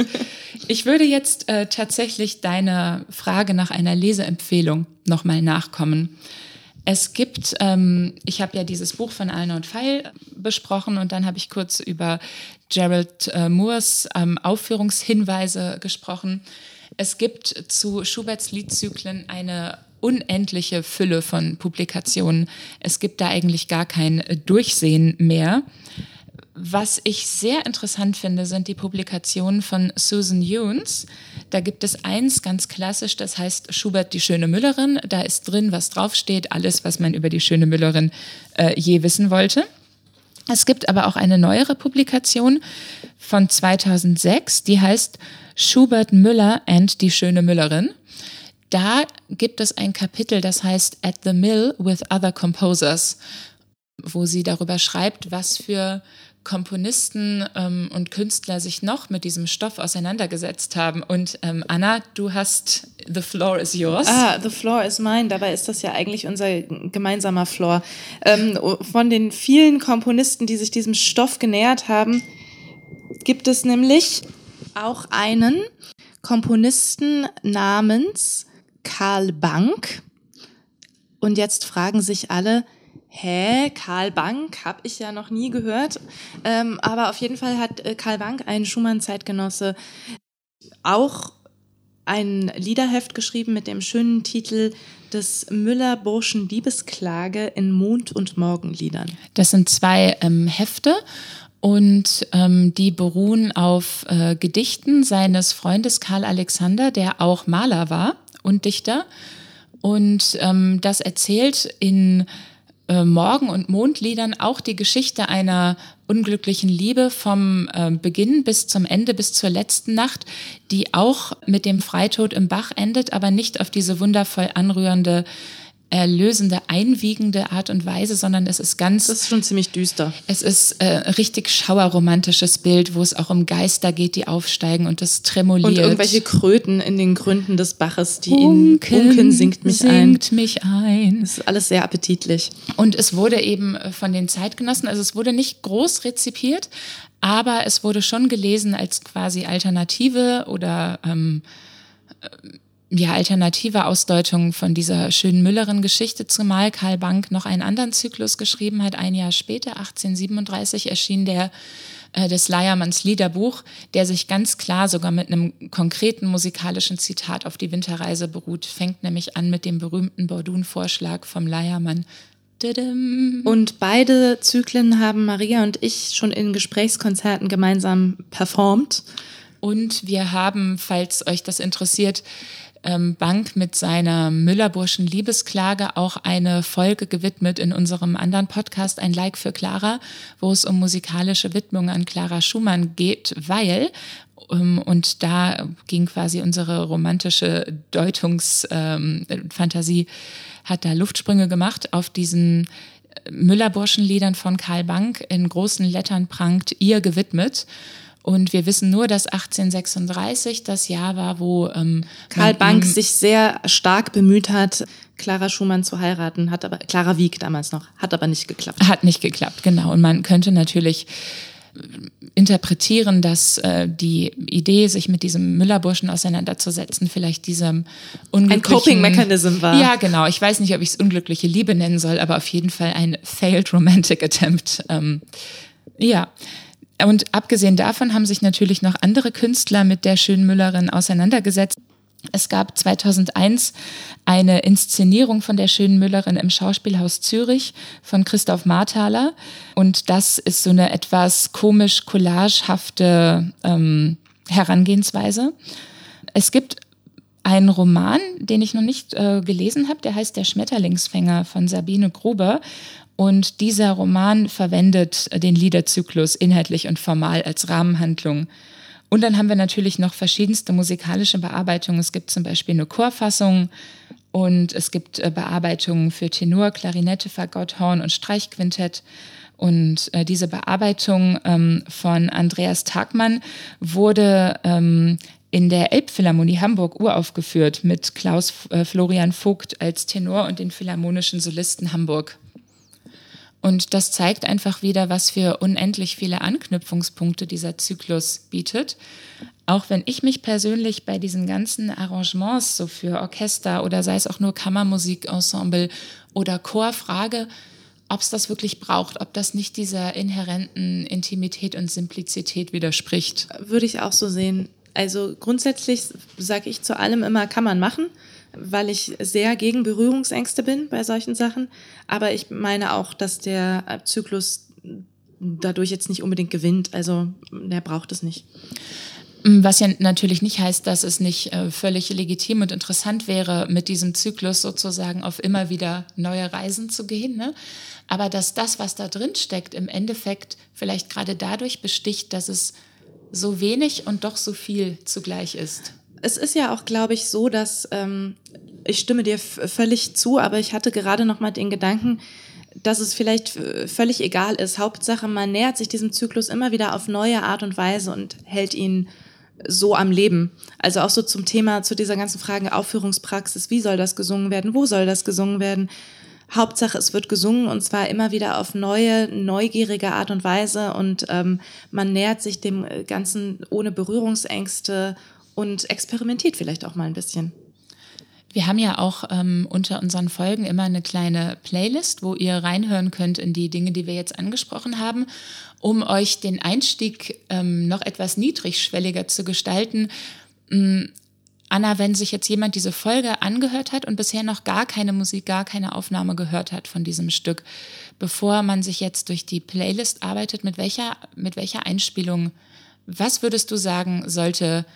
Ich würde jetzt äh, tatsächlich deiner Frage nach einer Leseempfehlung nochmal nachkommen. Es gibt, ähm, ich habe ja dieses Buch von Arnold Feil besprochen und dann habe ich kurz über Gerald äh, Moores ähm, Aufführungshinweise gesprochen. Es gibt zu Schuberts Liedzyklen eine unendliche Fülle von Publikationen. Es gibt da eigentlich gar kein Durchsehen mehr. Was ich sehr interessant finde, sind die Publikationen von Susan Younes. Da gibt es eins ganz klassisch, das heißt Schubert die schöne Müllerin. Da ist drin, was draufsteht, alles, was man über die schöne Müllerin äh, je wissen wollte. Es gibt aber auch eine neuere Publikation von 2006, die heißt Schubert Müller and die schöne Müllerin. Da gibt es ein Kapitel, das heißt At the Mill with Other Composers, wo sie darüber schreibt, was für Komponisten ähm, und Künstler sich noch mit diesem Stoff auseinandergesetzt haben. Und ähm, Anna, du hast The Floor is yours. Ah, The Floor is mine. Dabei ist das ja eigentlich unser gemeinsamer Floor. Ähm, von den vielen Komponisten, die sich diesem Stoff genähert haben, gibt es nämlich auch einen Komponisten namens Karl Bank. Und jetzt fragen sich alle, hä, Karl Bank, habe ich ja noch nie gehört. Ähm, aber auf jeden Fall hat äh, Karl Bank, ein Schumann-Zeitgenosse, auch ein Liederheft geschrieben mit dem schönen Titel des Müller-Burschen Liebesklage in Mond- und Morgenliedern. Das sind zwei ähm, Hefte und ähm, die beruhen auf äh, Gedichten seines Freundes Karl Alexander, der auch Maler war und Dichter. Und ähm, das erzählt in äh, Morgen- und Mondliedern auch die Geschichte einer unglücklichen Liebe vom äh, Beginn bis zum Ende, bis zur letzten Nacht, die auch mit dem Freitod im Bach endet, aber nicht auf diese wundervoll anrührende erlösende, einwiegende Art und Weise, sondern es ist ganz. Das ist schon ziemlich düster. Es ist äh, richtig schauerromantisches Bild, wo es auch um Geister geht, die aufsteigen und das tremoliert. Und irgendwelche Kröten in den Gründen des Baches, die Unken, in Unken singt mich singt ein. mich ein. Das ist alles sehr appetitlich. Und es wurde eben von den Zeitgenossen, also es wurde nicht groß rezipiert, aber es wurde schon gelesen als quasi Alternative oder ähm, ja, alternative Ausdeutung von dieser schönen Müllerin-Geschichte, zumal Karl Bank noch einen anderen Zyklus geschrieben hat. Ein Jahr später, 1837, erschien der äh, des Leiermanns Liederbuch, der sich ganz klar sogar mit einem konkreten musikalischen Zitat auf die Winterreise beruht, fängt nämlich an mit dem berühmten Bordun-Vorschlag vom Leiermann. Und beide Zyklen haben Maria und ich schon in Gesprächskonzerten gemeinsam performt. Und wir haben, falls euch das interessiert, Bank mit seiner Müllerburschen Liebesklage auch eine Folge gewidmet in unserem anderen Podcast, ein Like für Clara, wo es um musikalische Widmung an Clara Schumann geht, weil ähm, und da ging quasi unsere romantische Deutungsfantasie, ähm, hat da Luftsprünge gemacht auf diesen Müllerburschenliedern von Karl Bank in großen Lettern prangt ihr gewidmet. Und wir wissen nur, dass 1836 das Jahr war, wo ähm, Karl Bank sich sehr stark bemüht hat, Clara Schumann zu heiraten, hat aber Clara Wieck damals noch, hat aber nicht geklappt. Hat nicht geklappt, genau. Und man könnte natürlich äh, interpretieren, dass äh, die Idee, sich mit diesem Müllerburschen auseinanderzusetzen, vielleicht diesem unglücklichen... Ein Coping-Mechanism war. Ja, genau. Ich weiß nicht, ob ich es unglückliche Liebe nennen soll, aber auf jeden Fall ein failed romantic attempt. Ähm, ja, und abgesehen davon haben sich natürlich noch andere Künstler mit der schönen Müllerin auseinandergesetzt. Es gab 2001 eine Inszenierung von der schönen Müllerin im Schauspielhaus Zürich von Christoph Marthaler. Und das ist so eine etwas komisch collagehafte ähm, Herangehensweise. Es gibt einen Roman, den ich noch nicht äh, gelesen habe, der heißt Der Schmetterlingsfänger von Sabine Gruber. Und dieser Roman verwendet den Liederzyklus inhaltlich und formal als Rahmenhandlung. Und dann haben wir natürlich noch verschiedenste musikalische Bearbeitungen. Es gibt zum Beispiel eine Chorfassung und es gibt äh, Bearbeitungen für Tenor, Klarinette, Fagott, Horn und Streichquintett. Und äh, diese Bearbeitung ähm, von Andreas Tagmann wurde ähm, in der Elbphilharmonie Hamburg uraufgeführt mit Klaus äh, Florian Vogt als Tenor und den Philharmonischen Solisten Hamburg. Und das zeigt einfach wieder, was für unendlich viele Anknüpfungspunkte dieser Zyklus bietet. Auch wenn ich mich persönlich bei diesen ganzen Arrangements so für Orchester oder sei es auch nur Kammermusikensemble oder Chor frage, ob es das wirklich braucht, ob das nicht dieser inhärenten Intimität und Simplizität widerspricht. Würde ich auch so sehen. Also grundsätzlich sage ich zu allem immer, kann man machen weil ich sehr gegen Berührungsängste bin bei solchen Sachen. Aber ich meine auch, dass der Zyklus dadurch jetzt nicht unbedingt gewinnt. Also der braucht es nicht. Was ja natürlich nicht heißt, dass es nicht äh, völlig legitim und interessant wäre, mit diesem Zyklus sozusagen auf immer wieder neue Reisen zu gehen. Ne? Aber dass das, was da drin steckt, im Endeffekt vielleicht gerade dadurch besticht, dass es so wenig und doch so viel zugleich ist es ist ja auch, glaube ich, so, dass ähm, ich stimme dir völlig zu, aber ich hatte gerade noch mal den Gedanken, dass es vielleicht völlig egal ist. Hauptsache, man nähert sich diesem Zyklus immer wieder auf neue Art und Weise und hält ihn so am Leben. Also auch so zum Thema, zu dieser ganzen Frage Aufführungspraxis. Wie soll das gesungen werden? Wo soll das gesungen werden? Hauptsache, es wird gesungen und zwar immer wieder auf neue, neugierige Art und Weise und ähm, man nähert sich dem Ganzen ohne Berührungsängste und experimentiert vielleicht auch mal ein bisschen. Wir haben ja auch ähm, unter unseren Folgen immer eine kleine Playlist, wo ihr reinhören könnt in die Dinge, die wir jetzt angesprochen haben, um euch den Einstieg ähm, noch etwas niedrigschwelliger zu gestalten. Ähm, Anna, wenn sich jetzt jemand diese Folge angehört hat und bisher noch gar keine Musik, gar keine Aufnahme gehört hat von diesem Stück, bevor man sich jetzt durch die Playlist arbeitet, mit welcher, mit welcher Einspielung, was würdest du sagen, sollte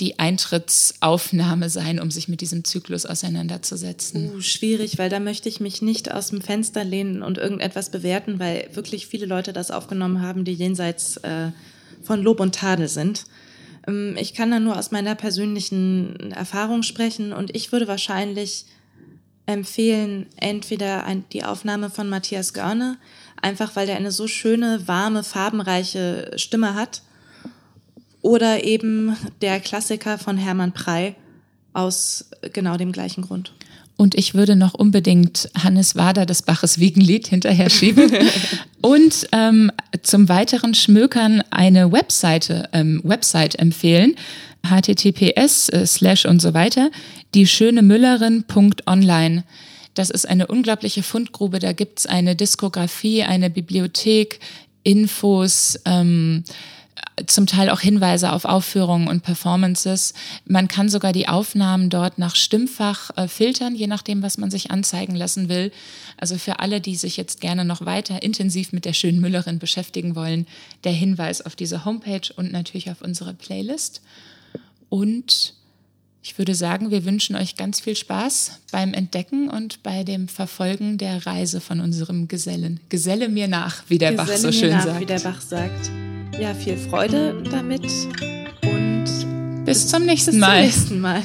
die Eintrittsaufnahme sein, um sich mit diesem Zyklus auseinanderzusetzen? Uh, schwierig, weil da möchte ich mich nicht aus dem Fenster lehnen und irgendetwas bewerten, weil wirklich viele Leute das aufgenommen haben, die jenseits äh, von Lob und Tadel sind. Ähm, ich kann da nur aus meiner persönlichen Erfahrung sprechen und ich würde wahrscheinlich empfehlen, entweder ein, die Aufnahme von Matthias Görne, einfach weil der eine so schöne, warme, farbenreiche Stimme hat oder eben der Klassiker von Hermann Prey aus genau dem gleichen Grund. Und ich würde noch unbedingt Hannes Wader des Baches Wiegenlied hinterher schieben. und ähm, zum weiteren Schmökern eine Webseite, ähm, Website empfehlen. https äh, slash und so weiter. Die schöne Müllerin.online. Das ist eine unglaubliche Fundgrube. Da gibt's eine Diskografie, eine Bibliothek, Infos, ähm, zum Teil auch Hinweise auf Aufführungen und Performances. Man kann sogar die Aufnahmen dort nach Stimmfach äh, filtern, je nachdem, was man sich anzeigen lassen will. Also für alle, die sich jetzt gerne noch weiter intensiv mit der schönen Müllerin beschäftigen wollen, der Hinweis auf diese Homepage und natürlich auf unsere Playlist. Und ich würde sagen, wir wünschen euch ganz viel Spaß beim Entdecken und bei dem Verfolgen der Reise von unserem Gesellen. Geselle mir nach, wie der Geselle Bach so schön nach, sagt. Wie der Bach sagt. Ja, viel Freude damit und bis zum nächsten Mal. Bis zum nächsten Mal.